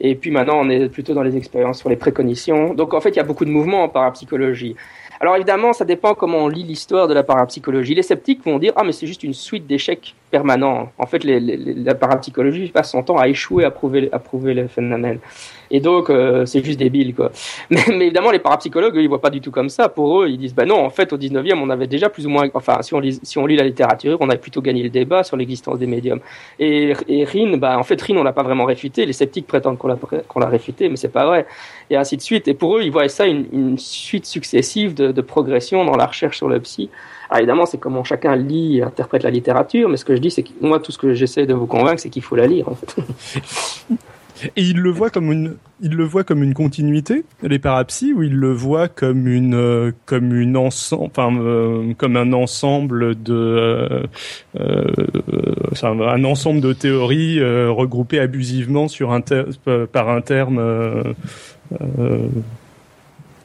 Et puis maintenant, on est plutôt dans les expériences sur les précognitions. Donc en fait, il y a beaucoup de mouvements en parapsychologie. Alors évidemment, ça dépend comment on lit l'histoire de la parapsychologie. Les sceptiques vont dire ah mais c'est juste une suite d'échecs permanents. En fait, les, les, la parapsychologie passe son temps à échouer à prouver, à prouver le phénomène. Et donc euh, c'est juste débile quoi. Mais, évidemment, les parapsychologues ils voient pas du tout comme ça. Pour eux, ils disent bah non, en fait au 19e on avait déjà plus ou moins, enfin si on lit, la littérature, on avait plutôt gagné le débat sur l'existence des médiums. Et, et Rin, bah en fait Rin on l'a pas vraiment réfuté. Les sceptiques prétendent qu'on l'a qu'on réfuté, mais c'est pas vrai. Et ainsi de suite. Et pour eux, ils voient ça une, une suite successive de, de progression dans la recherche sur le psy. Alors évidemment, c'est comment chacun lit et interprète la littérature, mais ce que je dis, c'est que moi, tout ce que j'essaie de vous convaincre, c'est qu'il faut la lire, en fait. Et il le voit comme une, il le voit comme une continuité, les parapsies, ou il le voit comme une, euh, comme une ensemble, enfin, euh, comme un ensemble de, euh, ensemble de théories regroupées abusivement sur un par un terme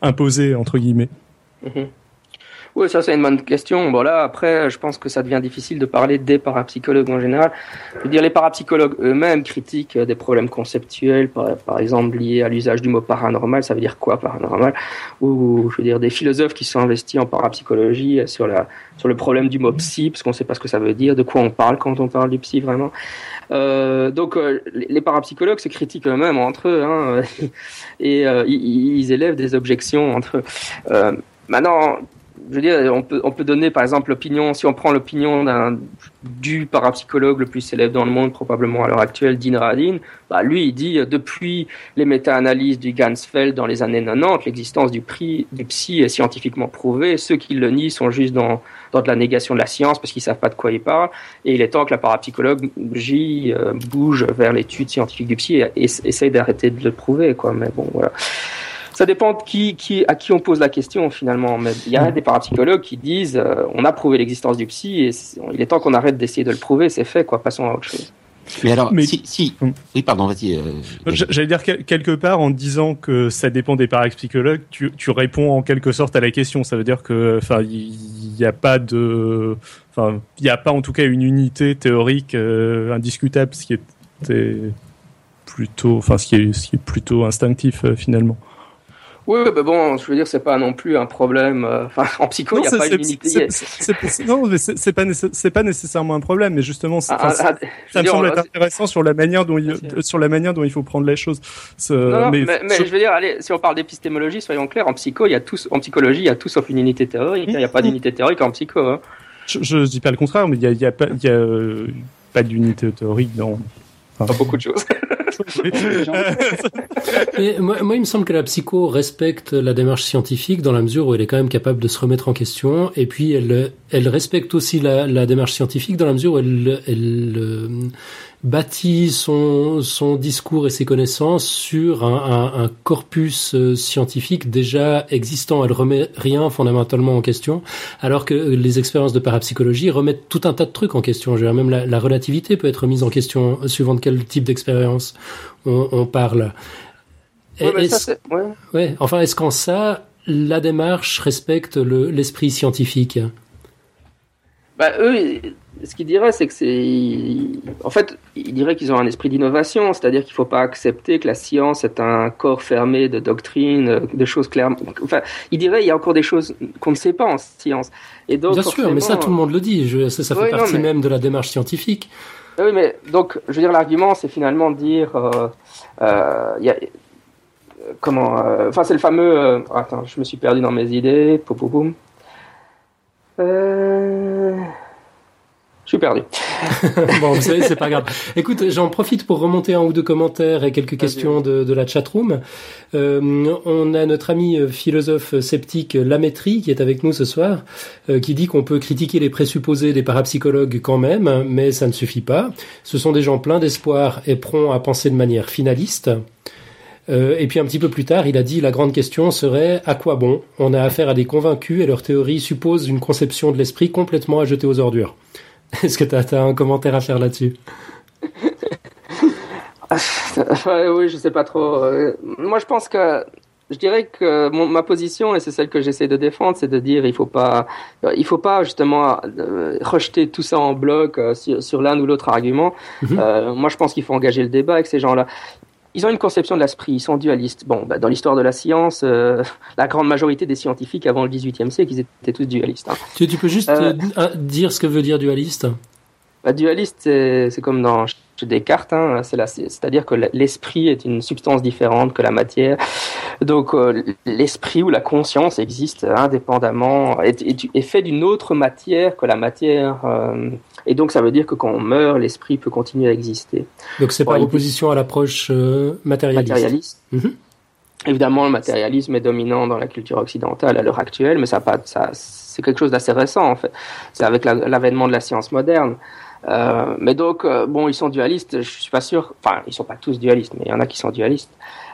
imposé entre guillemets. Mhm. Oui, ça c'est une bonne question. Bon là, après, je pense que ça devient difficile de parler des parapsychologues en général. Je veux dire, les parapsychologues eux-mêmes critiquent euh, des problèmes conceptuels, par, exemple liés à l'usage du mot paranormal. Ça veut dire quoi paranormal? Ou je veux dire des philosophes qui sont investis en parapsychologie euh, sur le problème du mot psy, parce qu'on ne sait pas ce que ça veut dire, de quoi on parle quand on parle du psy vraiment. Euh, donc les parapsychologues se critiquent eux-mêmes entre eux, hein, et ils, élèvent des objections entre eux. Maintenant, je veux dire, on peut, on peut donner par exemple l'opinion, si on prend l'opinion d'un du parapsychologue le plus célèbre dans le monde, probablement à l'heure actuelle, Dean Radin, bah lui il dit euh, depuis les méta-analyses du Gansfeld dans les années 90, l'existence du, prix, du psy est scientifiquement prouvée. Ceux qui le nient sont juste dans, dans de la négation de la science parce qu'ils savent pas de quoi ils parlent. Et il est temps que la parapsychologie euh, bouge vers l'étude scientifique du psy et essaye d'arrêter de le prouver, quoi. Mais bon, voilà. Ça dépend de qui, qui, à qui on pose la question finalement. Mais il y a des parapsychologues qui disent euh, on a prouvé l'existence du psy et il est temps qu'on arrête d'essayer de le prouver, c'est fait quoi, passons à autre chose. Mais alors, Mais- si, si, Hum. oui, pardon, vas-y. euh, J'allais dire quel- quelque part en disant que ça dépend des parapsychologues, tu, tu réponds en quelque sorte à la question. Ça veut dire que, enfin, il n'y a pas de, enfin, il n'y a pas en tout cas une unité théorique euh, indiscutable, ce qui était plutôt, enfin, ce qui est, ce qui est plutôt instinctif euh, finalement. Oui, mais bon, je veux dire, c'est pas non plus un problème. euh, Enfin, en psycho, il n'y a pas une unité. non, mais c'est pas, c'est pas nécessairement un problème, mais justement, c'est- Ah, ah, ça me dire, semble on- être intéressant sur la manière dont il, sur la manière dont il faut prendre les choses. Non, non, mais, mais mais sur- je veux dire, allez, si on parle d'épistémologie, soyons clairs, en psycho, il y a tous, en psychologie, il y a tout sauf une unité théorique. hein. Il n'y a pas d'unité théorique en psycho. Hein. Je, je dis pas le contraire, mais il y a, y a pas, il y a euh, pas d'unité théorique dans. Pas beaucoup de choses. Mais moi, moi, il me semble que la psycho respecte la démarche scientifique dans la mesure où elle est quand même capable de se remettre en question. Et puis, elle, elle respecte aussi la, la démarche scientifique dans la mesure où elle, elle euh, bâtit son, son discours et ses connaissances sur un, un, un corpus euh, scientifique déjà existant. Elle remet rien fondamentalement en question, alors que les expériences de parapsychologie remettent tout un tas de trucs en question. Je veux dire, même la, la relativité peut être mise en question suivant de quel type d'expérience on, on parle. Ouais, ça, c'est- ouais. ouais, enfin, est-ce qu'en ça, la démarche respecte le- l'esprit scientifique? Bah, eux, ce qu'ils diraient, c'est que c'est. En fait, ils diraient qu'ils ont un esprit d'innovation, c'est-à-dire qu'il ne faut pas accepter que la science est un corps fermé de doctrines, de choses clairement. Enfin, ils diraient qu'il y a encore des choses qu'on ne sait pas en science. Et donc, Bien sûr, mais ça, tout le monde le dit. Je, ça, ça fait non, partie mais- même de la démarche scientifique. Ah Oui, mais donc, je veux dire, l'argument, c'est finalement de dire, euh, euh, il y a, comment, euh, enfin, c'est le fameux, attends, je me suis perdu dans mes idées, poum, poum, poum. Euh, je suis perdu. bon, vous savez, c'est pas grave. Écoute, j'en profite pour remonter un ou deux commentaires et quelques questions de, de la chatroom. Euh, on a notre ami euh, philosophe sceptique Lamétrie qui est avec nous ce soir, euh, qui dit qu'on peut critiquer les présupposés des parapsychologues quand même, mais ça ne suffit pas. Ce sont des gens pleins d'espoir et prompts à penser de manière finaliste. Euh, et puis un petit peu plus tard, il a dit la grande question serait à quoi bon? On a affaire à des convaincus et leur théorie suppose une conception de l'esprit complètement à jeter aux ordures. Est-ce que tu as, un commentaire à faire là-dessus? Oui, je sais pas trop. Euh, Moi, je pense que je dirais que mon, ma position, et c'est celle que j'essaie de défendre, c'est de dire il faut pas, euh, il faut pas justement euh, rejeter tout ça en bloc euh, sur, sur l'un ou l'autre argument. Mhm. Euh, moi, je pense qu'il faut engager le débat avec ces gens-là. Ils ont une conception de l'esprit, ils sont dualistes. Bon, bah, dans l'histoire de la science, euh, la grande majorité des scientifiques avant le XVIIIe siècle, ils étaient tous dualistes. Hein. tu, tu peux juste Euh, euh, dire ce que veut dire dualiste? Bah, dualiste, c'est c'est comme dans chez Descartes, hein, c'est-à-dire que l'esprit est une substance différente que la matière. Donc euh, l'esprit ou la conscience existe indépendamment, est, est, est fait d'une autre matière que la matière. euh, et donc ça veut dire que quand on meurt, l'esprit peut continuer à exister. Donc c'est par opposition à l'approche euh, matérialiste. Matérialiste. Mhm. Évidemment, le matérialisme est dominant dans la culture occidentale à l'heure actuelle, mais ça, c'est quelque chose d'assez récent en fait. C'est avec la- l'avènement de la science moderne. Euh, mais donc, euh, bon, ils sont dualistes, je suis pas sûr, enfin, ils sont pas tous dualistes, mais il y en a qui sont dualistes.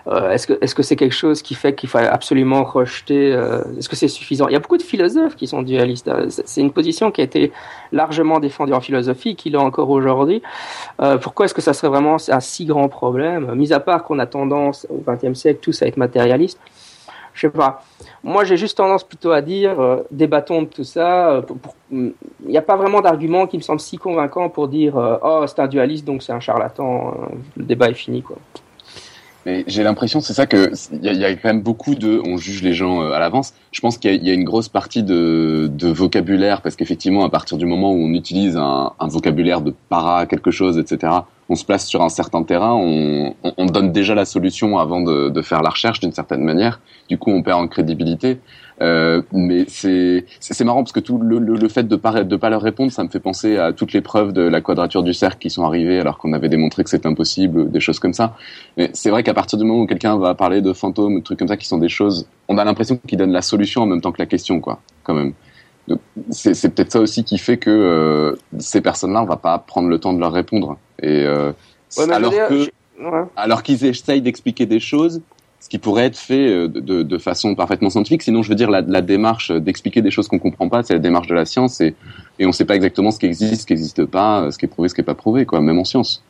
Euh, est-ce que est-ce que c'est quelque chose qui fait qu'il faut absolument rejeter Est-ce que c'est suffisant? Il y a beaucoup de philosophes qui sont dualistes. C'est une position qui a été largement défendue en philosophie, qui l'est encore aujourd'hui. Pourquoi est-ce que ça serait vraiment un si grand problème? Mis à part qu'on a tendance au XXe siècle tous à être matérialistes, je sais pas. Moi, j'ai juste tendance plutôt à dire, euh, débattons de tout ça. Il n'y a pas vraiment d'argument qui me semble si convaincant pour dire, euh, oh, c'est un dualiste, donc c'est un charlatan. le débat est fini, quoi. Mais j'ai l'impression, c'est ça que il y, a- quand même beaucoup de, on juge les gens euh, à l'avance. Je pense qu'il y, a- une grosse partie de, vocabulaire parce qu'effectivement, à partir du moment où on utilise un vocabulaire de para quelque chose, etc., on se place sur un certain terrain, on, on, on donne déjà la solution avant de, de faire la recherche d'une certaine manière. Du coup, on perd en crédibilité. Euh, mais c'est marrant parce que tout le, le, le fait de pas de pas leur répondre, ça me fait penser à toutes les preuves de la quadrature du cercle qui sont arrivées alors qu'on avait démontré que c'est impossible, des choses comme ça. Mais c'est vrai qu'à partir du moment où quelqu'un va parler de fantômes, de trucs comme ça, qui sont des choses, on a l'impression qu'il donne la solution en même temps que la question, quoi, quand même. C'est peut-être ça aussi qui fait que euh, ces personnes-là, on va pas prendre le temps de leur répondre. Et euh, Ouais, alors dire, que, je- ouais. alors qu'ils essayent d'expliquer des choses, ce qui pourrait être fait euh, de, de, de façon parfaitement scientifique. Sinon, je veux dire, la, la démarche d'expliquer des choses qu'on comprend pas, c'est la démarche de la science, et, et on sait pas exactement ce qui existe, ce qui n'existe pas, ce qui est prouvé, ce qui est pas prouvé, quoi, même en science.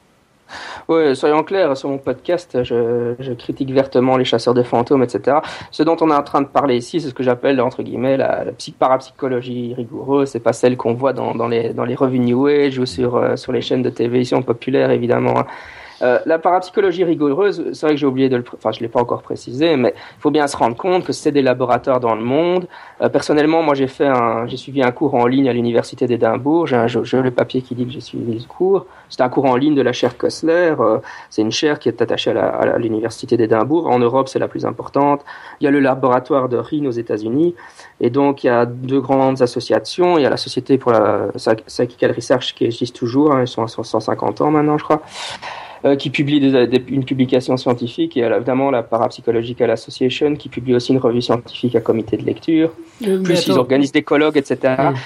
Ouais, soyons clairs, sur mon podcast, je, critique vertement les chasseurs de fantômes, etc. Ce dont on est en train de parler ici, c'est ce que j'appelle, entre guillemets, la, la psy- parapsychologie rigoureuse. C'est pas celle qu'on voit dans, les, revues New Age ou sur, euh, sur les chaînes de télévision populaires, évidemment. Euh, la parapsychologie rigoureuse, c'est vrai que j'ai oublié de le, enfin je l'ai pas encore précisé, mais il faut bien se rendre compte que c'est des laboratoires dans le monde. Euh, personnellement, moi j'ai fait un, j'ai suivi un cours en ligne à l'université d'Édimbourg. J'ai un j'ai- j'ai le papier qui dit que j'ai suivi le cours. C'était un cours en ligne de la chaire Kessler. Euh, c'est une chaire qui est attachée à l'université d'Édimbourg. En Europe, c'est la plus importante. Il y a le laboratoire de Rhin aux États-Unis. Et donc, il y a deux grandes associations. Il y a la Société pour la Psych- Psychical Research qui existe toujours. hein, ils sont à 150 ans maintenant, je crois. Euh, qui publie des- des- une publication scientifique. Et a évidemment la Parapsychological Association qui publie aussi une revue scientifique à comité de lecture. Euh, mais Plus ils attends. organisent des colloques, etc.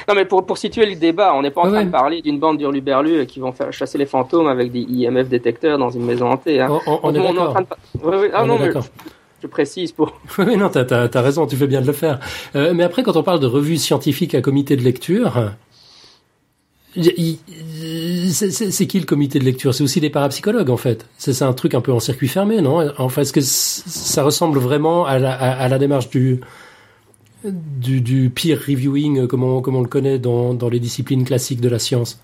Non, mais pour, pour situer le débat, on n'est pas en Ouais, train de parler d'une bande d'hurluberlus qui vont faire chasser les fantômes avec des IMF détecteurs dans une maison hantée. Hein. On, on- on est Donc, en train de... Ouais, ouais, ah, On non, mais je précise pour. Oui, non, t'as, t'as raison, tu fais bien de le faire. Euh, mais après, quand on parle de revues scientifiques à comité de lecture, c'est, qui le comité de lecture? C'est aussi des parapsychologues, en fait. C'est, un truc un peu en circuit fermé, non? Enfin, est-ce que ça ressemble vraiment à la, démarche du, peer reviewing, euh, comme on, le connaît dans les disciplines classiques de la science?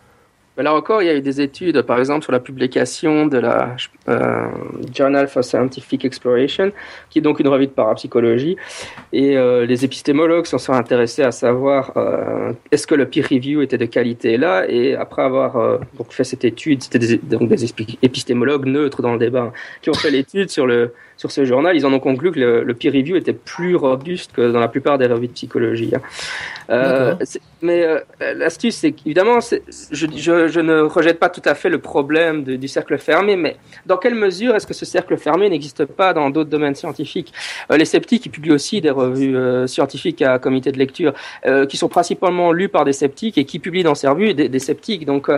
Mais là encore, il y a eu des études, par exemple, sur la publication de la euh, Journal for Scientific Exploration, qui est donc une revue de parapsychologie. Et euh, les épistémologues s'en sont intéressés à savoir euh, est-ce que le peer review était de qualité là? Et après avoir euh, donc fait cette étude, c'était des, donc des épi- épistémologues neutres dans le débat qui ont fait l'étude sur le sur ce journal. Ils en ont conclu que le, le peer review était plus robuste que dans la plupart des revues de psychologie. hein. Euh, mais euh, l'astuce, c'est qu'évidemment, je, je, je ne rejette pas tout à fait le problème de- du cercle fermé, mais dans quelle mesure est-ce que ce cercle fermé n'existe pas dans d'autres domaines scientifiques? Euh, Les sceptiques, ils publient aussi des revues scientifiques à comité de lecture, qui sont principalement lues par des sceptiques et qui publient dans ces revues des, des sceptiques. Donc,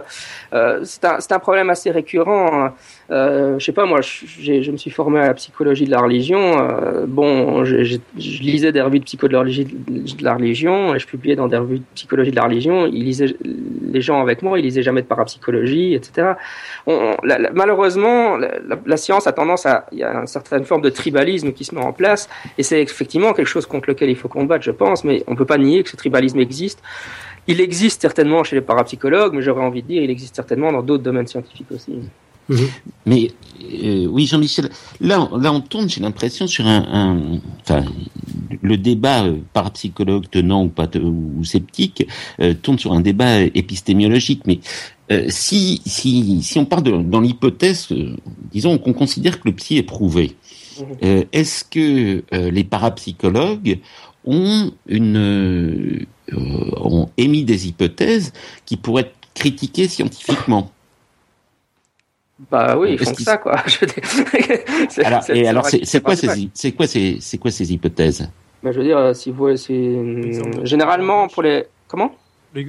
c'est un, c'est un problème assez récurrent. hein. Euh, je sais pas, moi, je, me suis formé à la psychologie de la religion. Euh, bon, je, lisais des revues de psycho de la, religion, et je publiais dans des revues de psychologie de la religion. Ils lisaient, les gens avec moi, ils lisaient jamais de parapsychologie, etc. Malheureusement, la science a tendance à, il y a une certaine forme de tribalisme qui se met en place et c'est effectivement quelque chose contre lequel il faut combattre, je pense, mais on peut pas nier que ce tribalisme existe. Il existe certainement chez les parapsychologues, mais j'aurais envie de dire, il existe certainement dans d'autres domaines scientifiques aussi. Mais euh, oui, Jean-Michel, là, on- là, on tourne, j'ai l'impression, sur un, un- enfin, le débat euh, parapsychologue tenant ou pas ou sceptique euh, tourne sur un débat épistémiologique. Mais si si si on part de, dans l'hypothèse, disons qu'on considère que le psy est prouvé, Mhm. est-ce que les parapsychologues ont une ont émis des hypothèses qui pourraient être critiquées scientifiquement? Bah oui, ils font ça, quoi. Alors, et alors, c'est quoi ces, c'est quoi ces, c'est quoi ces hypothèses? Bah, je veux dire, euh, si vous, c'est Exemple. généralement pour les comment?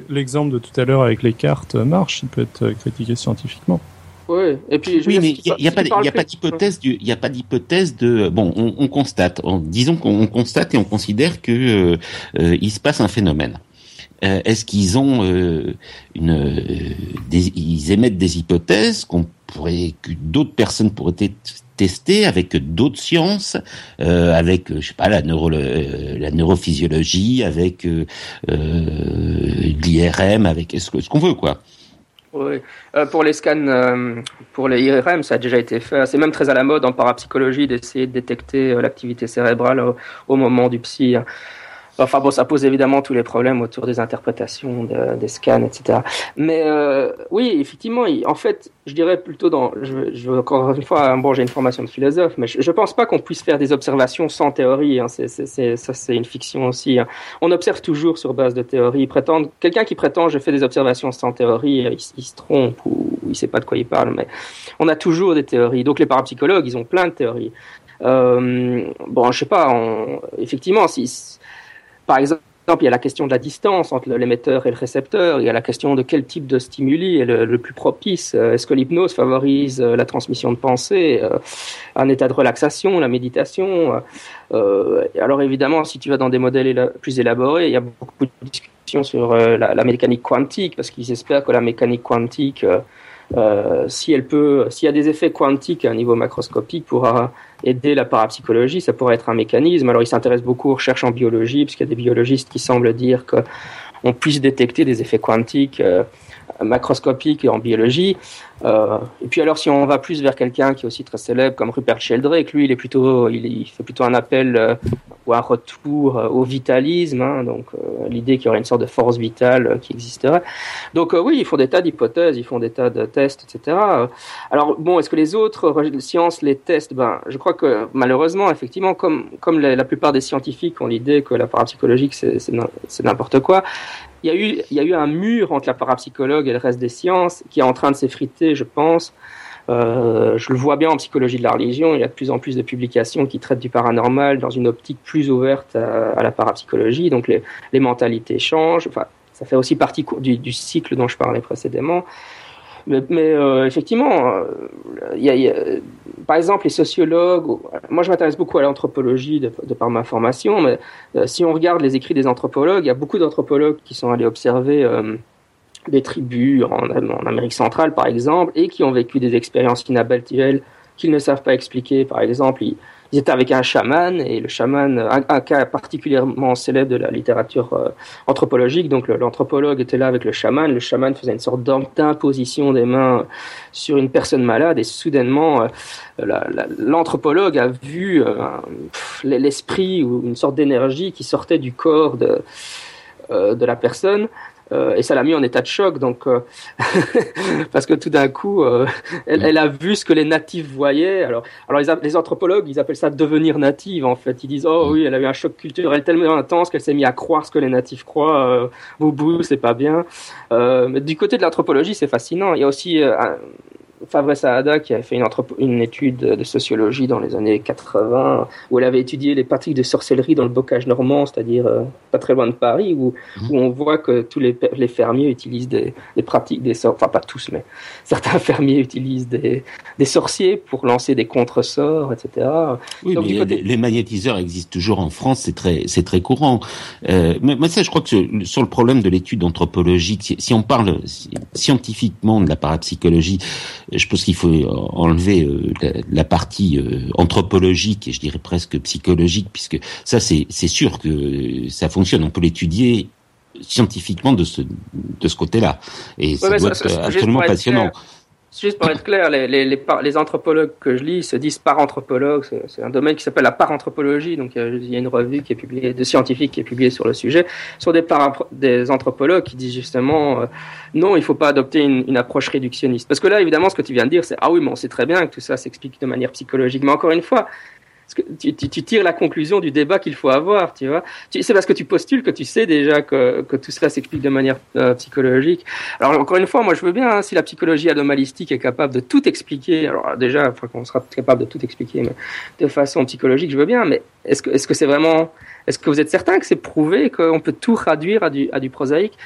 L'exemple de tout à l'heure avec les cartes marche, il peut être critiqué scientifiquement. Oui, et puis oui, mais il n'y a, a, pas d'hypothèse il y a pas d'hypothèse de bon, on, on constate, disons qu'on constate et on considère que euh, euh, il se passe un phénomène. Euh, Est-ce qu'ils ont euh, euh, ils émettent des hypothèses qu'on pourrait, que d'autres personnes pourraient tester avec d'autres sciences, avec je sais pas la neuro, la neurophysiologie, avec l'IRM, avec ce qu'on veut quoi. Oui. Pour les scans, pour les IRM, ça a déjà été fait. C'est même très à la mode en parapsychologie d'essayer de détecter l'activité cérébrale au, au, moment du psy. Enfin bon, ça pose évidemment tous les problèmes autour des interprétations, de, des scans, etc. Mais euh, oui, effectivement, en fait, je dirais plutôt dans, je, je encore une fois, bon, j'ai une formation de philosophe, mais je, je pense pas qu'on puisse faire des observations sans théorie. Hein. C'est, ça, c'est une fiction aussi. Hein. On observe toujours sur base de théorie. Quelqu'un qui prétend je fais des observations sans théorie, il, se trompe ou il sait pas de quoi il parle. Mais on a toujours des théories. Donc les parapsychologues, ils ont plein de théories. Euh, bon, je sais pas. Effectivement, si par exemple, il y a la question de la distance entre l'émetteur et le récepteur. Il y a la question de quel type de stimuli est le, plus propice. Euh, est-ce que l'hypnose favorise euh, la transmission de pensée, euh, un état de relaxation, la méditation Alors évidemment, si tu vas dans des modèles plus élaborés, il y a beaucoup de discussions sur la, la, mécanique quantique, parce qu'ils espèrent que la mécanique quantique euh, si elle peut, s'il y a des effets quantiques à un niveau macroscopique pour aider la parapsychologie, ça pourrait être un mécanisme. Alors, il s'intéresse beaucoup aux recherches en biologie, puisqu'il y a des biologistes qui semblent dire qu'on puisse détecter des effets quantiques euh, macroscopiques en biologie. Euh, et puis alors, si on va plus vers quelqu'un qui est aussi très célèbre comme Rupert Sheldrake, lui, il est plutôt, il, fait plutôt un appel euh, ou un retour euh, au vitalisme, hein, donc euh, l'idée qu'il y aurait une sorte de force vitale euh, qui existerait. Donc oui, ils font des tas d'hypothèses, ils font des tas de tests, etc. Alors bon, est-ce que les autres sciences les testent Ben, je crois que malheureusement, effectivement, comme comme la, la plupart des scientifiques ont l'idée que la parapsychologie c'est n'importe quoi, il y a eu un mur entre la parapsychologue et le reste des sciences qui est en train de s'effriter, je pense. Euh, je le vois bien en psychologie de la religion, il y a de plus en plus de publications qui traitent du paranormal dans une optique plus ouverte à, la parapsychologie, donc les, mentalités changent, enfin, ça fait aussi partie du, cycle dont je parlais précédemment. Mais, euh, effectivement, euh, y a, y a, par exemple, les sociologues, moi je m'intéresse beaucoup à l'anthropologie de, de, par ma formation, mais euh, si on regarde les écrits des anthropologues, il y a beaucoup d'anthropologues qui sont allés observer euh, des tribus en, Amérique centrale, par exemple, et qui ont vécu des expériences inhabituelles qu'ils ne savent pas expliquer. Par exemple, ils étaient avec un chaman, et le chaman, un, cas particulièrement célèbre de la littérature euh, anthropologique, donc l'anthropologue était là avec le chaman, le chaman faisait une sorte d'imposition des mains sur une personne malade, et soudainement, euh, l'anthropologue a vu euh, l'esprit ou une sorte d'énergie qui sortait du corps de, la personne, et ça l'a mis en état de choc, donc euh, parce que tout d'un coup, euh, elle, elle, a vu ce que les natifs voyaient. Alors, alors les, les, anthropologues, ils appellent ça devenir native. En fait, ils disent oh oui, elle a eu un choc culturel tellement intense qu'elle s'est mise à croire ce que les natifs croient. Euh, boubou, c'est pas bien. Euh, mais du côté de l'anthropologie, c'est fascinant. Il y a aussi un, Fabre Saada qui a fait une, une, étude de sociologie dans les années 80 où elle avait étudié les pratiques de sorcellerie dans le bocage normand, c'est-à-dire euh, pas très loin de Paris, où, mmh. où on voit que tous les, les fermiers utilisent des, des pratiques des sorts, enfin pas tous, mais certains fermiers utilisent des, des sorciers pour lancer des contre-sorts, etc. Oui, Donc, mais côté... les magnétiseurs existent toujours en France, c'est très c'est très courant. Euh, mais moi ça, je crois que sur, sur le problème de l'étude anthropologique, si, si on parle scientifiquement de la parapsychologie, je pense qu'il faut enlever euh, la, la, partie euh, anthropologique et je dirais presque psychologique, puisque ça c'est c'est sûr que ça fonctionne. On peut l'étudier scientifiquement de ce de ce côté-là et ça doit ça, être absolument passionnant. Clair Juste pour être clair, les, les, les, les, anthropologues que je lis se disent paranthropologues. C'est un domaine qui s'appelle la paranthropologie. Donc il y a une revue qui est publiée, de scientifiques qui est publiée sur le sujet. Sont des, des anthropologues qui disent justement euh, non, il ne faut pas adopter une, une, approche réductionniste. Parce que là, évidemment, ce que tu viens de dire, c'est ah oui, mais on sait très bien que tout ça s'explique de manière psychologique. Mais encore une fois, que tu, tu, tu, tires la conclusion du débat qu'il faut avoir, tu vois. C'est parce que tu postules que tu sais déjà que, que tout cela s'explique de manière euh, psychologique. Alors encore une fois, moi je veux bien, hein, si la psychologie anomalistique est capable de tout expliquer, alors déjà, enfin, qu'on sera capable de tout expliquer, mais de façon psychologique, je veux bien, mais est-ce que est-ce que c'est vraiment, est-ce que vous êtes certain que c'est prouvé qu'on peut tout traduire à du, à du prosaïque?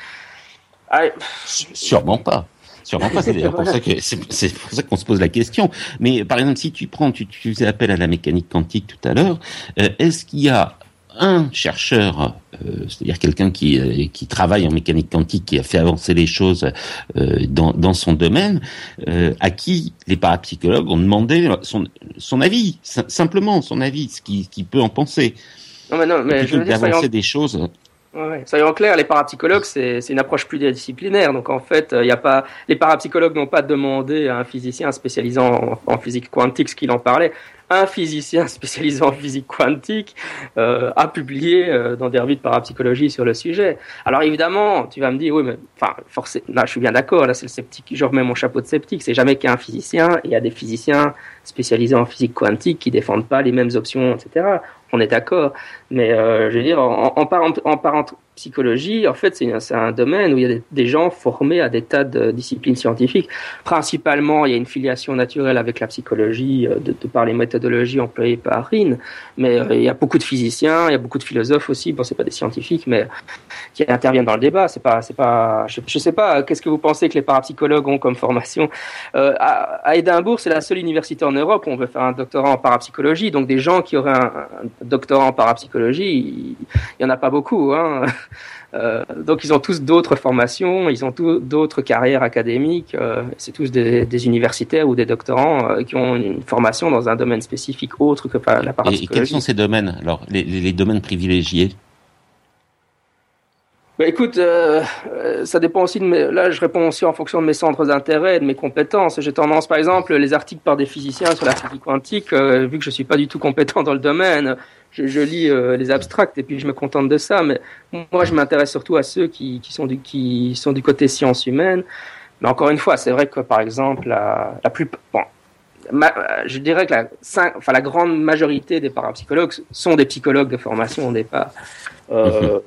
Ah, Sûrement pas. Sûrement pas. C'est d'ailleurs pour ça que c'est pour ça qu'on se pose la question. Mais par exemple, si tu prends, tu, tu faisais appel à la mécanique quantique tout à l'heure. euh, Est-ce qu'il y a un chercheur, euh, c'est-à-dire quelqu'un qui euh, qui travaille en mécanique quantique, qui a fait avancer les choses euh, dans dans son domaine, à qui les parapsychologues ont demandé son son avis, sim- simplement son avis, ce qu'il ce qu'il peut en penser, non, mais non, mais je veux dire, soyons, des choses. Ouais. Soyons clairs, les parapsychologues, c'est une approche pluridisciplinaire. Donc en fait, il y a pas, les parapsychologues n'ont pas demandé à un physicien spécialisant en, en physique quantique ce qu'il en parlait. Un physicien spécialisé en physique quantique euh, a publié euh, dans des revues de parapsychologie sur le sujet. Alors évidemment, tu vas me dire, oui, mais enfin, forcément, là, je suis bien d'accord. Là, c'est le sceptique. Je remets mon chapeau de sceptique. C'est jamais qu'un physicien. Il y a des physiciens spécialisés en physique quantique qui défendent pas les mêmes options, etc. On est d'accord. Mais euh, je veux dire, en, en, en parapsychologie, en fait, c'est un domaine où il y a des, gens formés à des tas de disciplines scientifiques. Principalement, il y a une filiation naturelle avec la psychologie, euh, de, de par les méthodologies employées par Rin. Mais euh, il y a beaucoup de physiciens, il y a beaucoup de philosophes aussi. Bon, c'est pas des scientifiques, mais qui interviennent dans le débat. C'est pas, c'est pas. Je, je sais pas. Qu'est-ce que vous pensez que les parapsychologues ont comme formation? Euh, à, à Édimbourg, c'est la seule université en Europe où on veut faire un doctorat en parapsychologie. Donc des gens qui auraient un, doctorat en parapsychologie, il y en a pas beaucoup. Hein. Euh, donc ils ont tous d'autres formations, ils ont tous d'autres carrières académiques. Euh, c'est tous des, des, universitaires ou des doctorants euh, qui ont une formation dans un domaine spécifique autre que la parapsychologie. Et, et quels sont ces domaines Alors les, les, les domaines privilégiés? Bah écoute, euh, ça dépend aussi de mes... Là, je réponds aussi en fonction de mes centres d'intérêt et de mes compétences. J'ai tendance, par exemple, les articles par des physiciens sur la physique quantique, euh, vu que je suis pas du tout compétent dans le domaine, je, je lis euh, les abstracts et puis je me contente de ça. Mais moi, je m'intéresse surtout à ceux qui, qui, sont du, qui sont du côté sciences humaines. Mais encore une fois, c'est vrai que, par exemple, la, la plus... Bon, Ma, je dirais que la, enfin, la grande majorité des parapsychologues sont des psychologues de formation au départ. Euh,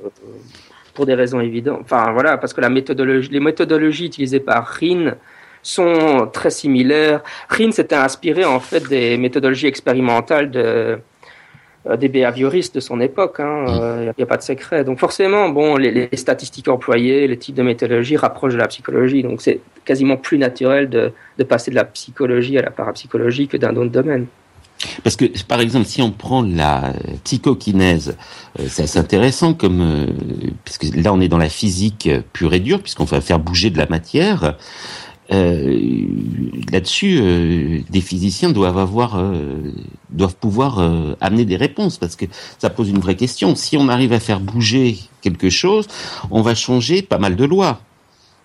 pour des raisons évidentes. Enfin voilà, parce que la méthodologie, les méthodologies utilisées par Rin sont très similaires. Rin s'était inspiré en fait des méthodologies expérimentales de, des behavioristes de son époque. Il hein, n'y a, a, pas de secret. Donc forcément, bon, les, les, statistiques employées, les types de méthodologie rapprochent de la psychologie. Donc c'est quasiment plus naturel de, de, passer de la psychologie à la parapsychologie que d'un autre domaine. Parce que, par exemple, si on prend la psychokinèse, euh, c'est assez intéressant comme, euh, puisque là on est dans la physique pure et dure, puisqu'on va faire bouger de la matière. Euh, Là-dessus, euh, des physiciens doivent avoir, euh, doivent pouvoir amener des réponses, parce que ça pose une vraie question. Si on arrive à faire bouger quelque chose, on va changer pas mal de lois.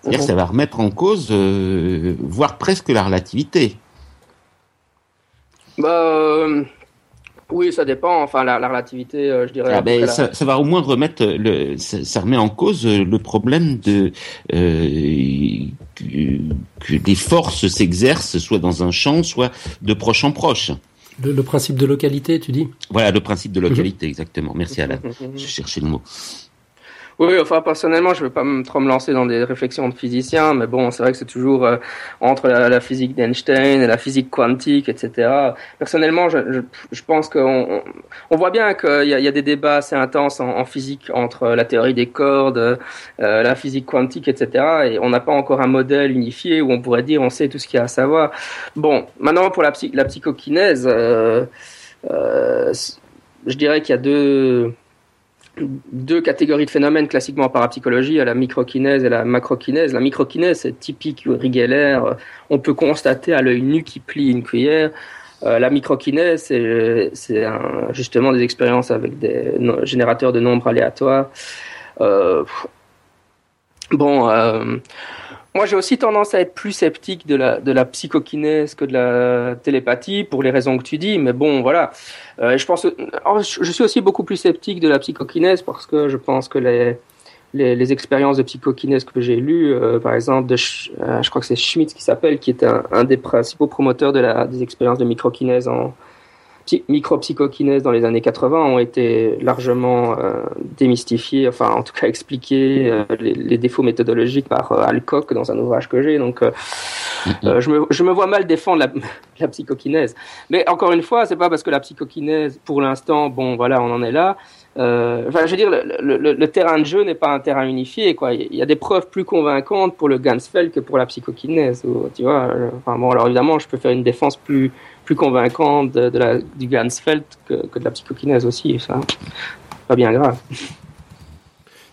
C'est-à-dire que ça va remettre en cause, voire presque la relativité. Bah, oui, ça dépend. Enfin, la, la relativité, euh, je dirais. Ah ben, ça, la... ça, va au moins remettre le, ça, ça, remet en cause le problème de euh, que, que, les forces s'exercent soit dans un champ, soit de proche en proche. Le, le principe de localité, tu dis? Voilà, le principe de localité, mmh. exactement. Merci Alain. je cherchais le mot. Oui, enfin personnellement, je ne veux pas trop me lancer dans des réflexions de physiciens, mais bon, c'est vrai que c'est toujours euh, entre la, la physique d'Einstein et la physique quantique, etc. Personnellement, je, je, je pense qu'on on voit bien qu'il y, y, a des débats assez intenses en, en, physique entre la théorie des cordes, euh, la physique quantique, etc. Et on n'a pas encore un modèle unifié où on pourrait dire on sait tout ce qu'il y a à savoir. Bon, maintenant pour la, psy, la psychokinèse, euh, je dirais qu'il y a deux deux catégories de phénomènes classiquement en parapsychologie, à la microkinèse et la macrokinèse. La microkinèse, c'est typique Uri Geller. On peut constater à l'œil nu qui plie une cuillère. Euh, la microkinèse, c'est justement des expériences avec des générateurs de nombres aléatoires. Euh, bon, euh, moi j'ai aussi tendance à être plus sceptique de la, de la psychokinèse que de la télépathie, pour les raisons que tu dis, mais bon, voilà. Euh, je pense, je suis aussi beaucoup plus sceptique de la psychokinèse parce que je pense que les, les, expériences de psychokinèse que j'ai lues, euh, par exemple, euh, je crois que c'est Schmitz qui s'appelle, qui est un, un, des principaux promoteurs de la, des expériences de microkinèse en micropsychokinèse dans les années 80 ont été largement euh, démystifiées, enfin en tout cas expliquées euh, les, les, défauts méthodologiques par euh, Alcock dans un ouvrage que j'ai. Donc je, me, je me vois mal défendre la, la psychokinèse. Mais encore une fois, c'est pas parce que la psychokinèse, pour l'instant, bon voilà, on en est là. euh, enfin, je veux dire, le, le, le terrain de jeu n'est pas un terrain unifié. Quoi. Il y a des preuves plus convaincantes pour le Gansfeld que pour la psychokinèse. Tu vois, enfin, bon, alors évidemment, je peux faire une défense plus, plus convaincante de, de la, du Gansfeld que, que, de la psychokinèse aussi. Ça, pas bien grave.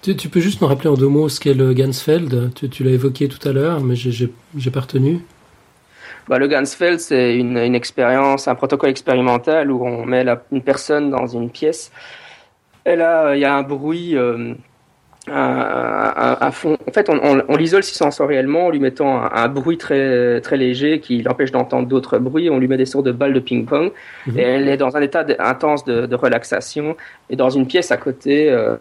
Tu, tu, peux juste nous rappeler en deux mots ce qu'est le Gansfeld Tu, tu l'as évoqué tout à l'heure, mais j'ai pas retenu. Bah, le Gansfeld, c'est une, une, expérience, un protocole expérimental où on met la, une personne dans une pièce. Et là, il y a un bruit, euh, un, fond. En fait, on, on, on l'isole sensoriellement en lui mettant un, un, bruit très, très léger qui l'empêche d'entendre d'autres bruits. On lui met des sortes de balles de ping-pong. Mmh. Et elle est dans un état intense de, de, relaxation. Et dans une pièce à côté, euh,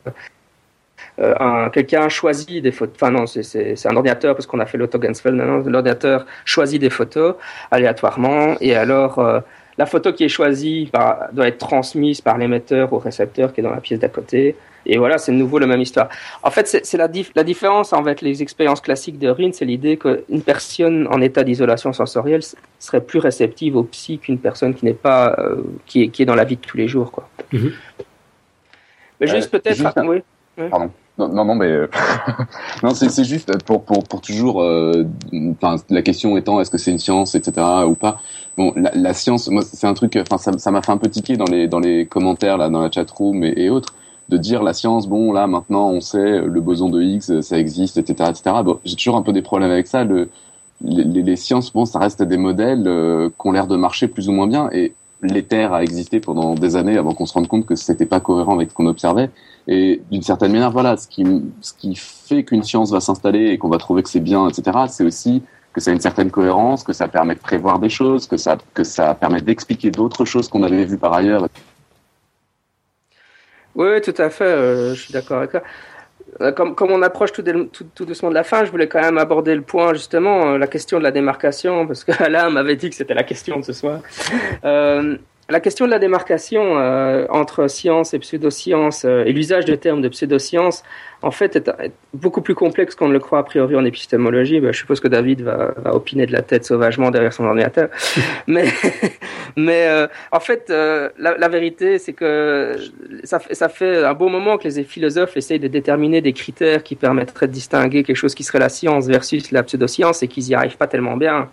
euh, quelqu'un choisit des photos. Enfin non, c'est un ordinateur parce qu'on a fait l'auto-Gansfeld maintenant. L'ordinateur choisit des photos aléatoirement et alors euh, la photo qui est choisie bah, doit être transmise par l'émetteur au récepteur qui est dans la pièce d'à côté. Et voilà, c'est de nouveau la même histoire. En fait, c'est la, dif la différence avec les expériences classiques de RIN, c'est l'idée qu'une personne en état d'isolation sensorielle serait plus réceptive au psy qu'une personne qui n'est pas, euh, qui, est, qui est dans la vie de tous les jours, quoi. Mm -hmm. Mais juste euh, peut-être, oui. Pardon. Non, non, non, mais non, c'est juste pour pour pour toujours. Euh, enfin, la question étant, est-ce que c'est une science, etc. ou pas? Bon, la, la science, moi, c'est un truc. Enfin, ça ça m'a fait un peu tiquer dans les dans les commentaires là, dans la chat room et, et, autres, de dire la science. Bon, là, maintenant, on sait le boson de Higgs, ça existe, etc., etc. Bon, j'ai toujours un peu des problèmes avec ça. Le, les, les, sciences, bon, ça reste des modèles euh, qui ont l'air de marcher plus ou moins bien et l'éther a existé pendant des années avant qu'on se rende compte que c'était pas cohérent avec ce qu'on observait. Et d'une certaine manière, voilà, ce qui, ce qui fait qu'une science va s'installer et qu'on va trouver que c'est bien, etc., c'est aussi que ça a une certaine cohérence, que ça permet de prévoir des choses, que ça, que ça permet d'expliquer d'autres choses qu'on avait vues par ailleurs. Oui, tout à fait, euh, je suis d'accord avec ça. Comme, comme, on approche tout, tout, tout, doucement de la fin, je voulais quand même aborder le point, justement, euh, la question de la démarcation, parce que Alain m'avait dit que c'était la question de ce soir. Euh, la question de la démarcation euh, entre science et pseudoscience euh, et l'usage de termes de pseudoscience, en fait, est, est, beaucoup plus complexe qu'on ne le croit a priori en épistémologie. Ben, je suppose que David va, va, opiner de la tête sauvagement derrière son ordinateur. mais mais euh, en fait, euh, la, la, vérité, c'est que ça, ça fait un beau moment que les philosophes essayent de déterminer des critères qui permettraient de distinguer quelque chose qui serait la science versus la pseudoscience et qu'ils n'y arrivent pas tellement bien.